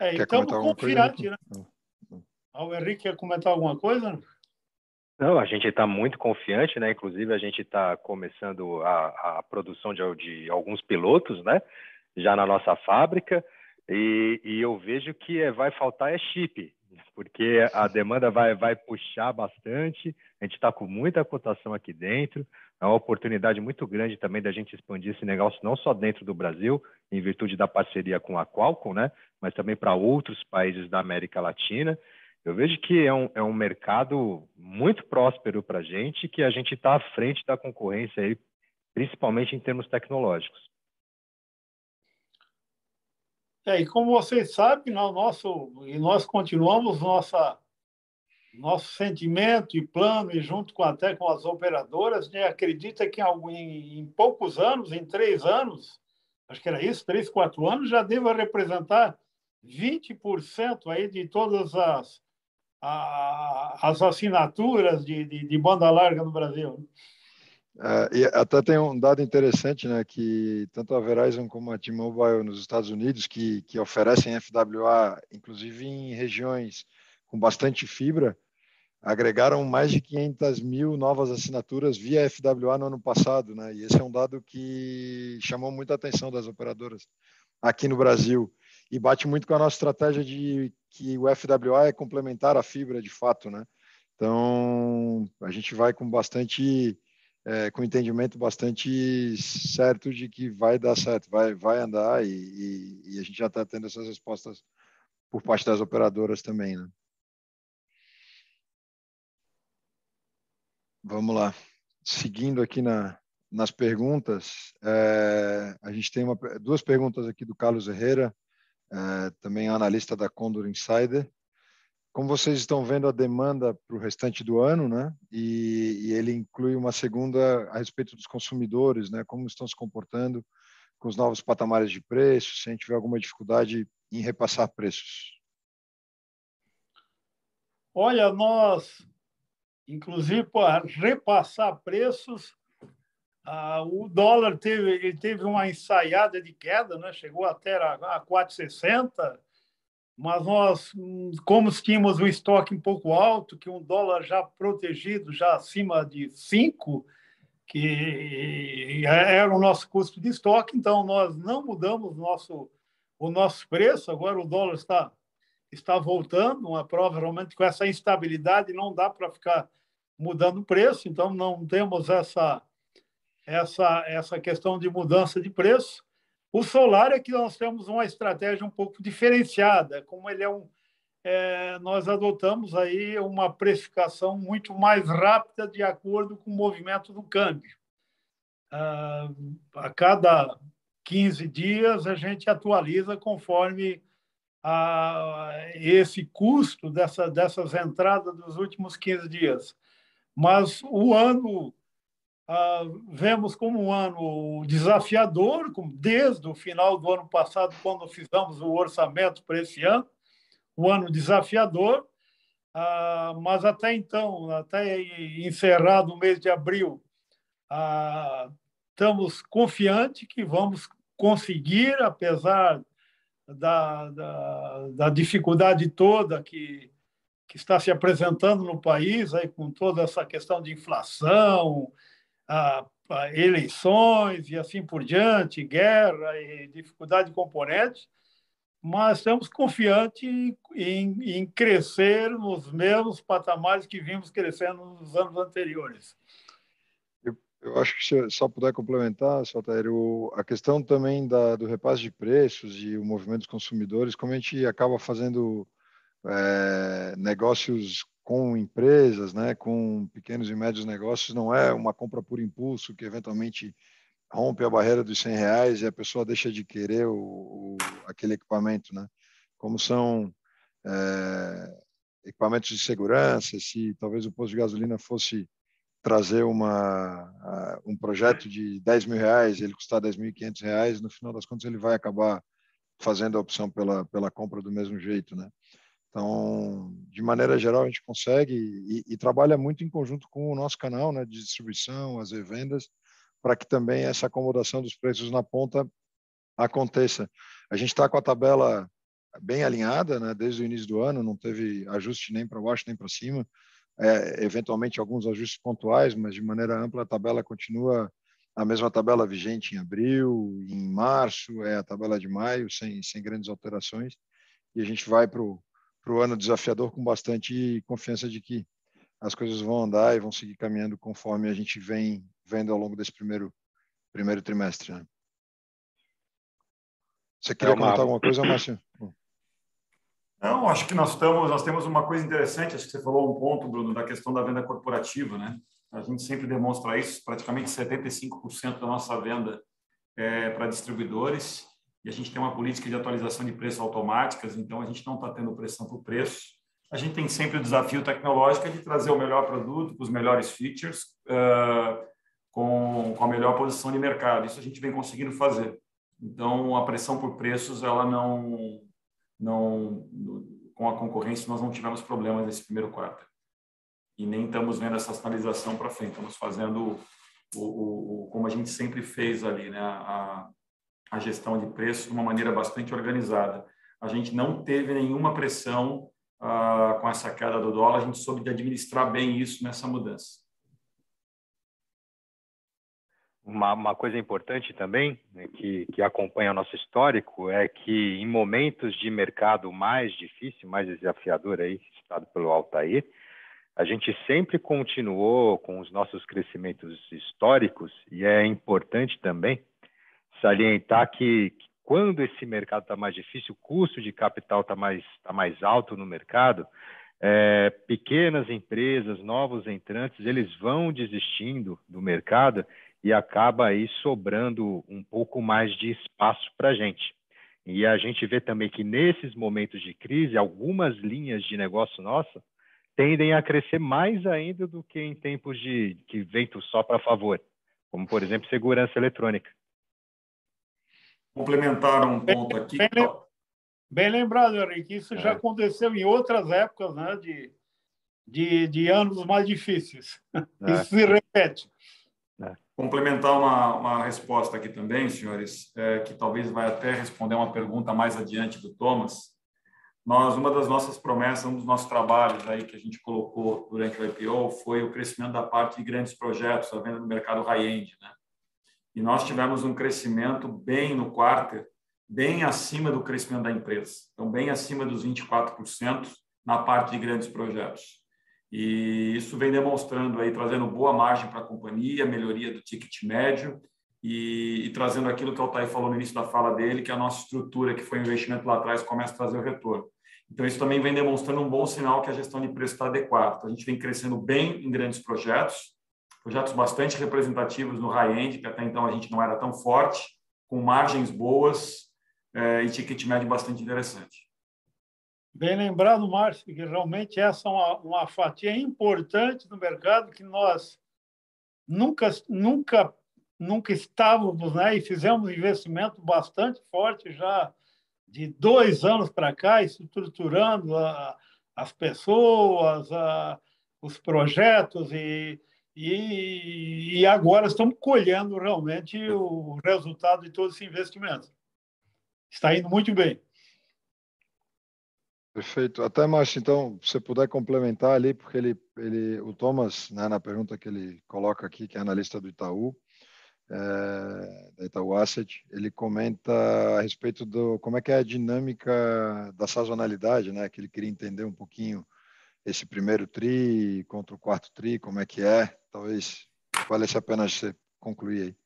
É, quer estamos confiantes, né? Ah, o Henrique quer comentar alguma coisa? Não, a gente está muito confiante, né? Inclusive, a gente está começando a, a produção de, de, alguns pilotos, né? Já na nossa fábrica. E, e eu vejo que é, vai faltar é chip, porque a demanda vai, vai puxar bastante. A gente está com muita cotação aqui dentro. É uma oportunidade muito grande também da gente expandir esse negócio, não só dentro do Brasil, em virtude da parceria com a Qualcomm, né? mas também para outros países da América Latina. Eu vejo que é um, é um mercado muito próspero para a gente, que a gente está à frente da concorrência, aí, principalmente em termos tecnológicos. É, e como vocês sabem, no nosso, e nós continuamos nossa, nosso sentimento e plano, e junto com até com as operadoras, né, acredita que em, em poucos anos, em três anos, acho que era isso, três, quatro anos, já deva representar 20% aí de todas as, as assinaturas de, de, de banda larga no Brasil. Uh, e até tem um dado interessante, né, que tanto a Verizon como a T-Mobile nos Estados Unidos, que, que oferecem FWA, inclusive em regiões com bastante fibra, agregaram mais de 500 mil novas assinaturas via FWA no ano passado, né, e esse é um dado que chamou muita atenção das operadoras aqui no Brasil e bate muito com a nossa estratégia de que o FWA é complementar a fibra de fato, né? Então a gente vai com bastante, é, com entendimento bastante certo de que vai dar certo, vai, vai andar e, e, e a gente já está tendo essas respostas por parte das operadoras também, né? Vamos lá. Seguindo aqui na, nas perguntas, é, a gente tem uma, duas perguntas aqui do Carlos Herrera é, também analista da Condor Insider. Como vocês estão vendo a demanda para o restante do ano, né? E, e, ele inclui uma segunda a respeito dos consumidores, né? Como estão se comportando com os novos patamares de preços, se a gente tiver alguma dificuldade em repassar preços. Olha, nós, inclusive, para repassar preços, ah, o dólar teve, ele teve uma ensaiada de queda, né? chegou até a, a 4,60, mas nós, como tínhamos o estoque um pouco alto, que um dólar já protegido, já acima de 5, que era o nosso custo de estoque, então nós não mudamos nosso, o nosso preço, agora o dólar está, está voltando, uma prova realmente com essa instabilidade não dá para ficar mudando o preço, então não temos essa essa, essa questão de mudança de preço. O solar é que nós temos uma estratégia um pouco diferenciada, como ele é um, é, nós adotamos aí uma precificação muito mais rápida de acordo com o movimento do câmbio. ah, a cada 15 dias a gente atualiza conforme a, esse custo dessa, dessas entradas dos últimos 15 dias. Mas o ano ah, vemos como um ano desafiador, desde o final do ano passado, quando fizemos o orçamento para esse ano, um ano desafiador, ah, mas até então, até encerrado o mês de abril, ah, estamos confiantes que vamos conseguir, apesar da, da, da dificuldade toda que, que está se apresentando no país, aí, com toda essa questão de inflação, a, a eleições e assim por diante, guerra e dificuldade de componentes, mas estamos confiantes em, em crescer nos mesmos patamares que vimos crescendo nos anos anteriores. Eu acho que se só puder complementar, Saltério, a questão também da, do repasse de preços e o movimento dos consumidores, como a gente acaba fazendo é, negócios com empresas, né, com pequenos e médios negócios, não é uma compra por impulso que eventualmente rompe a barreira dos 100 reais e a pessoa deixa de querer o, o aquele equipamento, né? Como são é, equipamentos de segurança, se talvez o posto de gasolina fosse trazer uma, um projeto de 10 mil reais, ele custar 10.500 reais, no final das contas ele vai acabar fazendo a opção pela, pela compra do mesmo jeito, né? Então, de maneira geral, a gente consegue e, e trabalha muito em conjunto com o nosso canal né, de distribuição, as revendas, para que também essa acomodação dos preços na ponta aconteça. A gente está com a tabela bem alinhada, né, desde o início do ano, não teve ajuste nem para baixo nem para cima é, eventualmente alguns ajustes pontuais, mas de maneira ampla a tabela continua a mesma tabela vigente em abril, em março, é a tabela de maio, sem, sem grandes alterações, e a gente vai para o ano desafiador com bastante confiança de que as coisas vão andar e vão seguir caminhando conforme a gente vem vendo ao longo desse primeiro, primeiro trimestre. Né? Você queria é uma... comentar alguma coisa, Márcio? Não, acho que nós estamos, nós temos uma coisa interessante, acho que você falou um ponto, Bruno, da questão da venda corporativa, né? A gente sempre demonstra isso, praticamente 75% da nossa venda é para distribuidores, e a gente tem uma política de atualização de preços automáticas, então a gente não está tendo pressão por preço. A gente tem sempre o desafio tecnológico de trazer o melhor produto, com os melhores features, uh, com, com a melhor posição de mercado. Isso a gente vem conseguindo fazer. Então, a pressão por preços, ela não, não com a concorrência nós não tivemos problemas nesse primeiro quarto e nem estamos vendo essa sinalização para frente. Estamos fazendo o, o, o, como a gente sempre fez ali, né? A, a gestão de preços de uma maneira bastante organizada. A gente não teve nenhuma pressão ah, com essa queda do dólar. A gente soube administrar bem isso nessa mudança. Uma, uma, coisa importante também, né, que, que acompanha o nosso histórico, é que em momentos de mercado mais difícil, mais desafiador, aí, citado pelo Altair, a gente sempre continuou com os nossos crescimentos históricos, e é importante também salientar que, que quando esse mercado está mais difícil, o custo de capital está mais, tá mais alto no mercado, é, pequenas empresas, novos entrantes, eles vão desistindo do mercado e acaba aí sobrando um pouco mais de espaço para a gente. E a gente vê também que nesses momentos de crise, algumas linhas de negócio nossa tendem a crescer mais ainda do que em tempos de que vento só para favor, como por exemplo segurança eletrônica. Complementar um ponto aqui. Bem, bem, lembrado, Henrique, isso é. já aconteceu em outras épocas, né, de, de, de anos mais difíceis. É. Isso se repete. É. Complementar uma, uma resposta aqui também, senhores, é, que talvez vai até responder uma pergunta mais adiante do Thomas. Nós, uma das nossas promessas, um dos nossos trabalhos aí que a gente colocou durante o IPO foi o crescimento da parte de grandes projetos, a venda no mercado high-end, né? E nós tivemos um crescimento bem no quarto, bem acima do crescimento da empresa. Então, bem acima dos 24% na parte de grandes projetos. E isso vem demonstrando aí, trazendo boa margem para a companhia, melhoria do ticket médio e, e, trazendo aquilo que o Altair falou no início da fala dele, que a nossa estrutura, que foi um investimento lá atrás, começa a trazer o retorno. Então, isso também vem demonstrando um bom sinal que a gestão de preço está adequada. Então, a gente vem crescendo bem em grandes projetos, projetos bastante representativos no high-end, que até então a gente não era tão forte, com margens boas é, e ticket médio bastante interessante. Bem lembrado, Márcio, que realmente essa é uma, uma fatia importante do mercado que nós nunca, nunca, nunca estávamos, né? E fizemos um investimento bastante forte já de dois anos para cá, estruturando a, as pessoas, a, os projetos e, e, e, agora estamos colhendo realmente o resultado de todo esse investimento. Está indo muito bem. Perfeito. Até, Márcio, então, se você puder complementar ali, porque ele, ele, o Thomas, né, na pergunta que ele coloca aqui, que é analista do Itaú, é, da Itaú Asset, ele comenta a respeito do como é que é a dinâmica da sazonalidade, né, que ele queria entender um pouquinho esse primeiro tri contra o quarto tri, como é que é, talvez valesse a pena você concluir aí.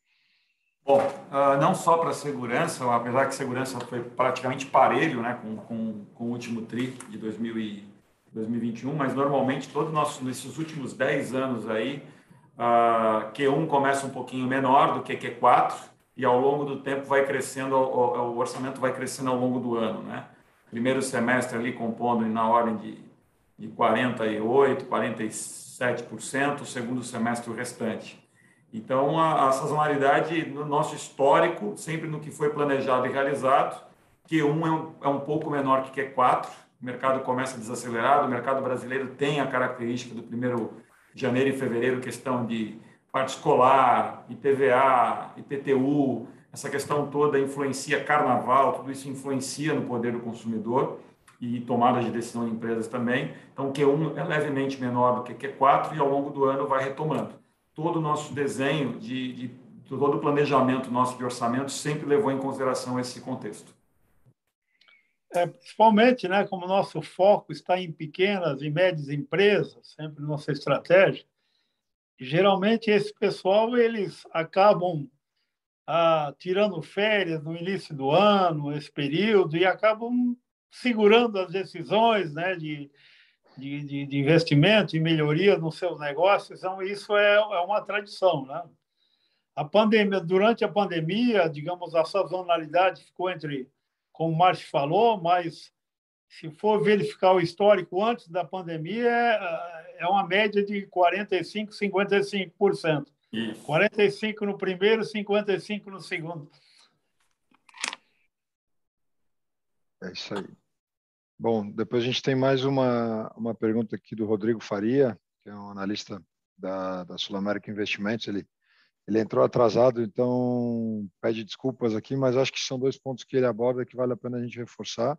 Bom, uh, não só para segurança, apesar que segurança foi praticamente parelho né, com, com, com o último TRI de 2000 e 2021, mas normalmente todos nós, nesses últimos 10 anos aí, uh, Q1 começa um pouquinho menor do que Q4 e ao longo do tempo vai crescendo, o, orçamento vai crescendo ao longo do ano. Né? Primeiro semestre ali compondo na ordem de, de 48%, 47%, o segundo semestre o restante. Então, a, a sazonalidade no nosso histórico, sempre no que foi planejado e realizado, Q1 é um, é um pouco menor que Q4, o mercado começa desacelerado, o mercado brasileiro tem a característica do primeiro janeiro e fevereiro, questão de parte escolar, IPVA, IPTU, essa questão toda influencia carnaval, tudo isso influencia no poder do consumidor e tomada de decisão de empresas também. Então, Q1 é levemente menor do que Q4 e ao longo do ano vai retomando todo o nosso desenho, de, de todo o planejamento nosso de orçamento sempre levou em consideração esse contexto. É, principalmente, né, como nosso foco está em pequenas e médias empresas, sempre nossa estratégia, geralmente esse pessoal eles acabam ah, tirando férias no início do ano, esse período, e acabam segurando as decisões né, de, de, de, investimento e melhoria nos seus negócios, então isso é, é uma tradição, né? A pandemia, durante a pandemia, digamos, a sazonalidade ficou entre, como o Márcio falou, mas se for verificar o histórico antes da pandemia, é, é uma média de 45%, 55%. Isso. 45% no primeiro, 55% no segundo. É isso aí. Bom, depois a gente tem mais uma, uma pergunta aqui do Rodrigo Faria, que é um analista da, da Sul América Investimentos. Ele, ele entrou atrasado, então pede desculpas aqui, mas acho que são dois pontos que ele aborda que vale a pena a gente reforçar.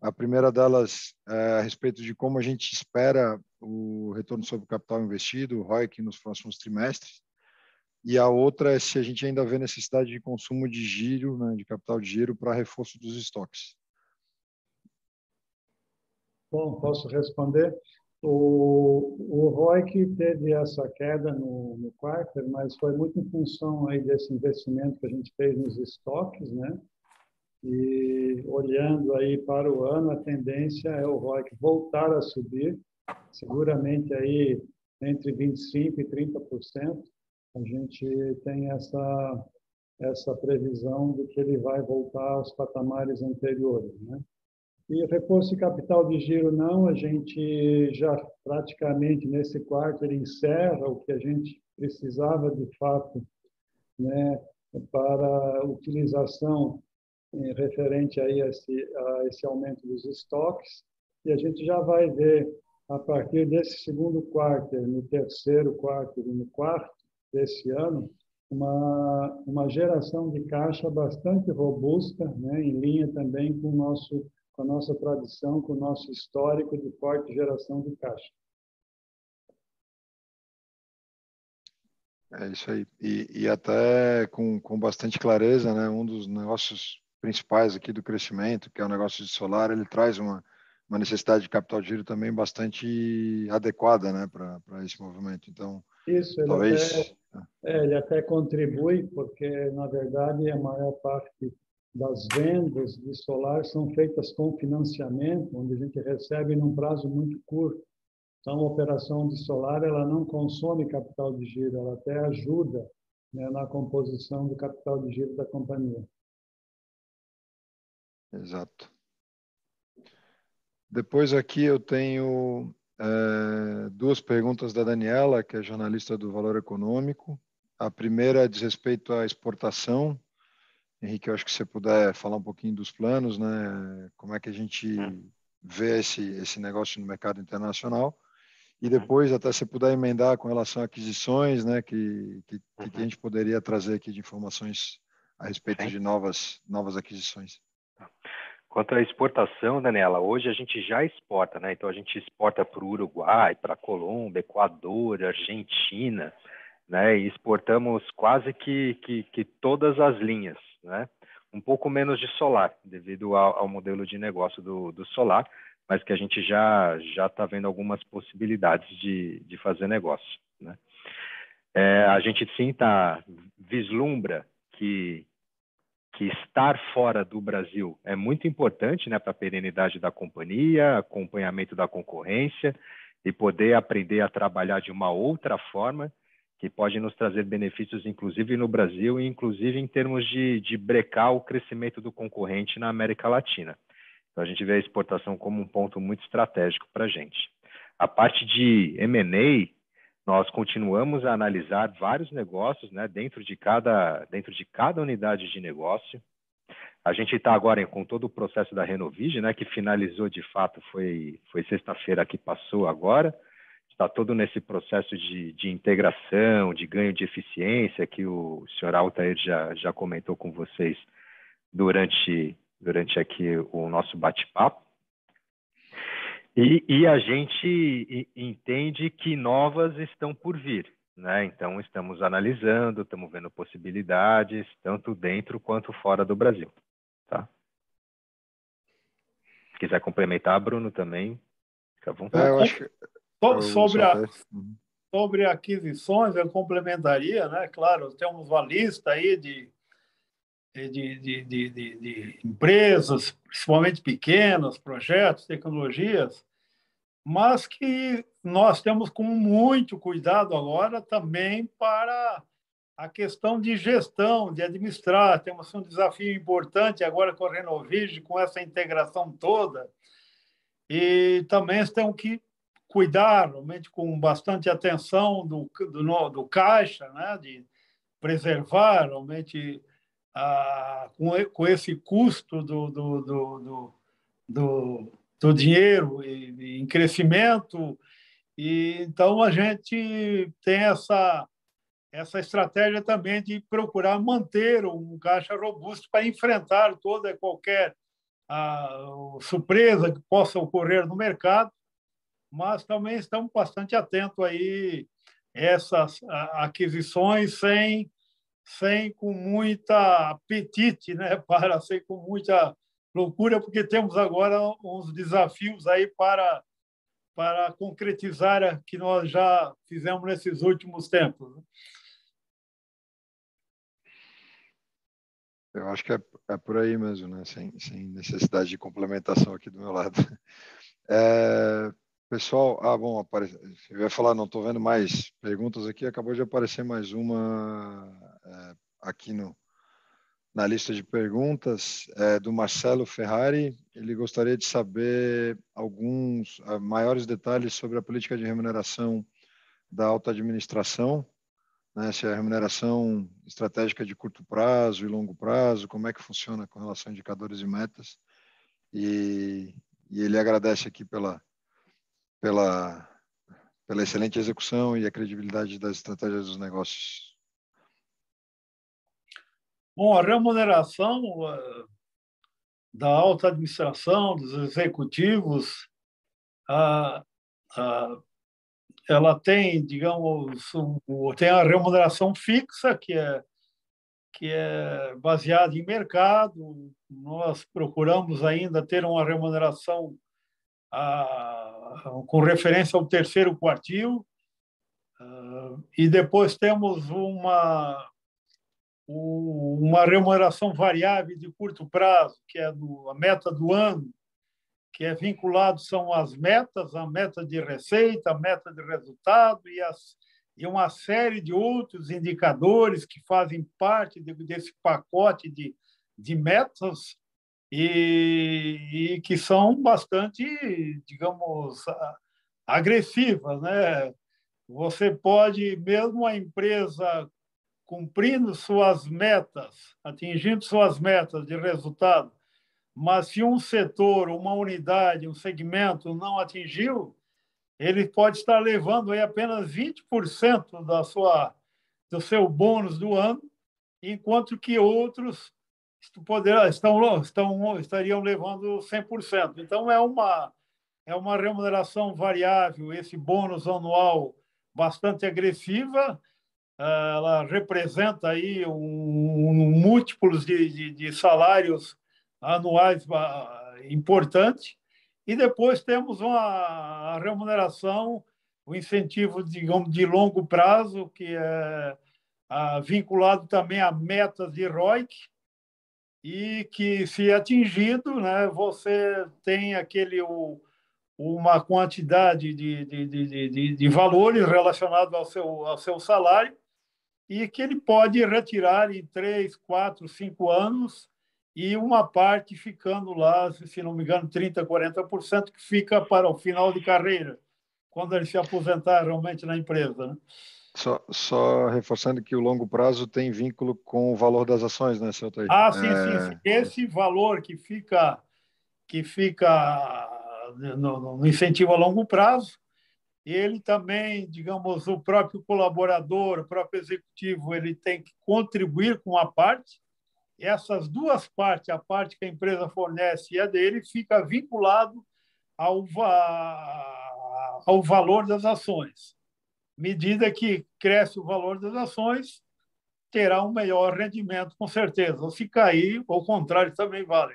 A primeira delas é a respeito de como a gente espera o retorno sobre o capital investido, o ROIC, nos próximos trimestres. E a outra é se a gente ainda vê necessidade de consumo de giro, né, de capital de giro, para reforço dos estoques. Bom, posso responder? O, o ROIC teve essa queda no, no quarto, mas foi muito em função aí desse investimento que a gente fez nos estoques, né? E olhando aí para o ano, a tendência é o ROIC voltar a subir, seguramente aí entre 25% e 30%. A gente tem essa, essa previsão de que ele vai voltar aos patamares anteriores, né? E reforço de capital de giro não, a gente já praticamente nesse quarto ele encerra o que a gente precisava de fato né, para utilização eh, referente aí a esse, a esse aumento dos estoques. E a gente já vai ver, a partir desse segundo quarto, no terceiro quarto e no quarto desse ano, uma, uma geração de caixa bastante robusta, né, em linha também com o nosso com a nossa tradição, com o nosso histórico de forte geração de caixa. É isso aí. E, e até com, com bastante clareza, né, um dos negócios principais aqui do crescimento, que é o negócio de solar, ele traz uma, uma necessidade de capital de giro também bastante adequada né, para esse movimento. Então, Isso, ele talvez... Até, é, ele até contribui, porque, na verdade, a maior parte das vendas de solar são feitas com financiamento, onde a gente recebe num prazo muito curto. Então, a operação de solar ela não consome capital de giro, ela até ajuda né, na composição do capital de giro da companhia. Exato. Depois aqui eu tenho é, duas perguntas da Daniela, que é jornalista do Valor Econômico. A primeira diz respeito à exportação. Henrique, eu acho que você puder falar um pouquinho dos planos, né? Como é que a gente vê esse, esse negócio no mercado internacional. E depois, até se puder emendar com relação a aquisições, né? Que, que, que a gente poderia trazer aqui de informações a respeito Sim. de novas, novas aquisições. Quanto à exportação, Daniela, hoje a gente já exporta, né? Então a gente exporta para o Uruguai, para a Colômbia, Equador, Argentina, né? E exportamos quase que, que, que, todas as linhas, né? Um pouco menos de solar, devido ao, ao modelo de negócio do, do, solar, mas que a gente já já está vendo algumas possibilidades de, de fazer negócio, né? É, a gente sim tá, vislumbra que que estar fora do Brasil é muito importante né, para a perenidade da companhia, acompanhamento da concorrência e poder aprender a trabalhar de uma outra forma que pode nos trazer benefícios, inclusive no Brasil e inclusive em termos de, de brecar o crescimento do concorrente na América Latina. Então, a gente vê a exportação como um ponto muito estratégico para a gente. A parte de M&A, nós continuamos a analisar vários negócios né, dentro, de cada, dentro de cada unidade de negócio. A gente está agora com todo o processo da Renovige, né, que finalizou de fato, foi, foi sexta-feira que passou agora. Está todo nesse processo de, de integração, de ganho de eficiência, que o senhor Altair já, já comentou com vocês durante, durante aqui o nosso bate-papo. E, e, a gente entende que novas estão por vir, né? Então estamos analisando, estamos vendo possibilidades tanto dentro quanto fora do Brasil, tá? Se quiser complementar, Bruno, também, fica à vontade. É, eu acho que... sobre, a, uhum. sobre aquisições, eu complementaria, né? Claro, temos uma lista aí de de, de, de, de, empresas, principalmente pequenas, projetos, tecnologias, mas que nós temos com muito cuidado agora também para a questão de gestão, de administrar. Temos um desafio importante agora com a Renovige, com essa integração toda. E também temos que cuidar, realmente, com bastante atenção do, do, do caixa, né? de preservar, realmente, com, com esse custo do, do, do, do do dinheiro em crescimento. E então a gente tem essa essa estratégia também de procurar manter um caixa robusto para enfrentar toda qualquer a, surpresa que possa ocorrer no mercado, mas também estamos bastante atentos aí essas aquisições sem sem com muita apetite, né, para ser com muita loucura, porque temos agora uns desafios aí para, para concretizar que nós já fizemos nesses últimos tempos. Eu acho que é, é por aí mesmo, né? sem, sem necessidade de complementação aqui do meu lado. É, pessoal, ah, bom, apare... eu ia falar, não estou vendo mais perguntas aqui, acabou de aparecer mais uma é, aqui no, na lista de perguntas é, do Marcelo Ferrari. Ele gostaria de saber alguns uh, maiores detalhes sobre a política de remuneração da alta administração, né, se é a remuneração estratégica de curto prazo e longo prazo, como é que funciona com relação a indicadores e metas. E, e ele agradece aqui pela, pela, pela excelente execução e a credibilidade das estratégias dos negócios Bom, a remuneração uh, da alta administração, dos executivos, uh, uh, ela tem, digamos, um, tem a remuneração fixa, que é, que é baseada em mercado. Nós procuramos ainda ter uma remuneração com referência ao terceiro quartil, e depois temos uma uma remuneração variável de curto prazo, que é do, a meta do ano, que é vinculado são as metas, a meta de receita, a meta de resultado e, as, e uma série de outros indicadores que fazem parte de, desse pacote de, de metas e, e, que são bastante, digamos, agressivas. Né? Você pode, mesmo a empresa cumprindo suas metas, atingindo suas metas de resultado, mas se um setor, uma unidade, um segmento não atingiu, ele pode estar levando aí apenas 20% da sua, do seu bônus do ano, enquanto que outros estão, estão, estariam levando 100%. Então, é uma, é uma remuneração variável, esse bônus anual bastante agressiva, ela representa aí um, um múltiplos de, de, de salários anuais importante. E depois temos uma remuneração, o um incentivo, de longo prazo, que é vinculado também a metas de ROIC, e que, se atingido, né, você tem aquele o, uma quantidade de, de, de, de, de valores relacionados ao seu, ao seu salário e que ele pode retirar em três, quatro, cinco anos e uma parte ficando lá, se não me engano, 30%, 40%, que fica para o final de carreira, quando ele se aposentar realmente na empresa. Né? Só, só, reforçando que o longo prazo tem vínculo com o valor das ações, né, seu Taí? Ah, sim, é... sim, sim. Esse valor que fica, que fica no, no incentivo a longo prazo, ele também, digamos, o próprio colaborador, o próprio executivo, ele tem que contribuir com a parte, essas duas partes, a parte que a empresa fornece e a dele, fica vinculado ao, ao valor das ações. Medida que cresce o valor das ações, terá um melhor rendimento, com certeza. Ou se cair, ao contrário, também vale.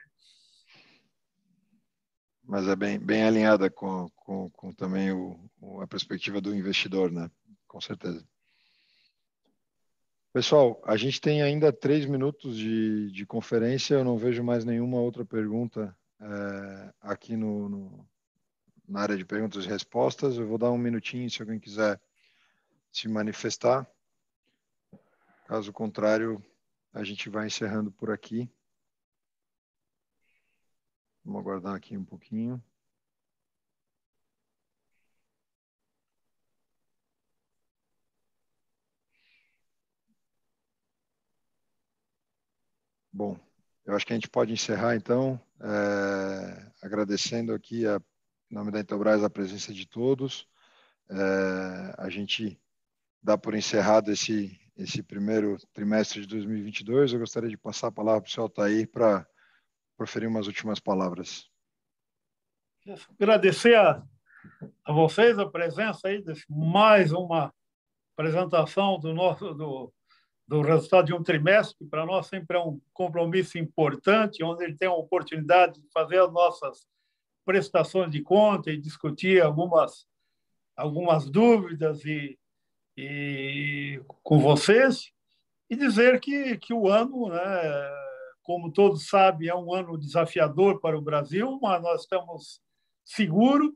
Mas é bem, bem alinhada com, com, com também o, a perspectiva do investidor, né? Com certeza. Pessoal, a gente tem ainda três minutos de, de conferência. Eu não vejo mais nenhuma outra pergunta é, aqui no, no, na área de perguntas e respostas. Eu vou dar um minutinho se alguém quiser se manifestar. Caso contrário, a gente vai encerrando por aqui. Vamos aguardar aqui um pouquinho. Bom, eu acho que a gente pode encerrar então, é, agradecendo aqui, a, em nome da Intelbras, a presença de todos. É, a gente dá por encerrado esse, esse primeiro trimestre de 2022. Eu gostaria de passar a palavra para o senhor Altair para proferir umas últimas palavras. Agradecer a, a vocês a presença aí de mais uma apresentação do nosso do, do resultado de um trimestre, que para nós sempre é um compromisso importante, onde ele tem a oportunidade de fazer as nossas prestações de conta e discutir algumas, algumas dúvidas e, e com vocês, e dizer que, que o ano, né, como todos sabem, é um ano desafiador para o Brasil, mas nós estamos seguros.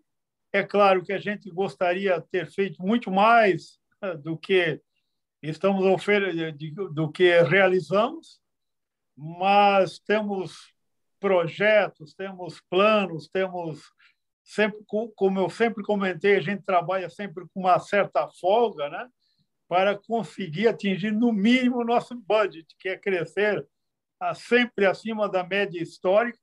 É claro que a gente gostaria de ter feito muito mais né, do que estamos do que realizamos, mas temos projetos, temos planos, temos sempre, como eu sempre comentei, a gente trabalha sempre com uma certa folga, né, para conseguir atingir no mínimo o nosso budget, que é crescer sempre acima da média histórica,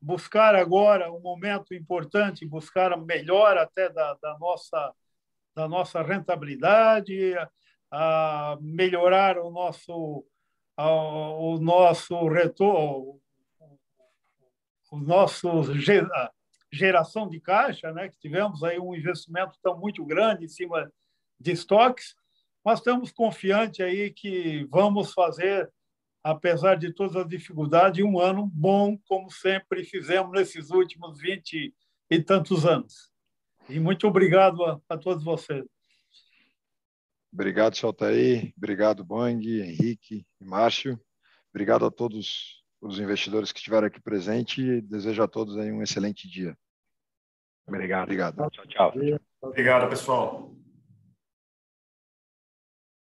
buscar agora um momento importante, buscar a melhor até da, da nossa da nossa rentabilidade, a melhorar o nosso o nosso retorno o nosso geração de caixa, né, que tivemos aí um investimento tão muito grande em cima de estoques, mas estamos confiantes aí que vamos fazer, apesar de todas as dificuldades, um ano bom, como sempre fizemos nesses últimos 20 e tantos anos. E muito obrigado a, a todos vocês. Obrigado, Saltaí. Obrigado, Bang, Henrique e Márcio. Obrigado a todos os investidores que estiveram aqui presentes e desejo a todos um excelente dia. Obrigado. Obrigado. Tchau, tchau. Obrigado, pessoal.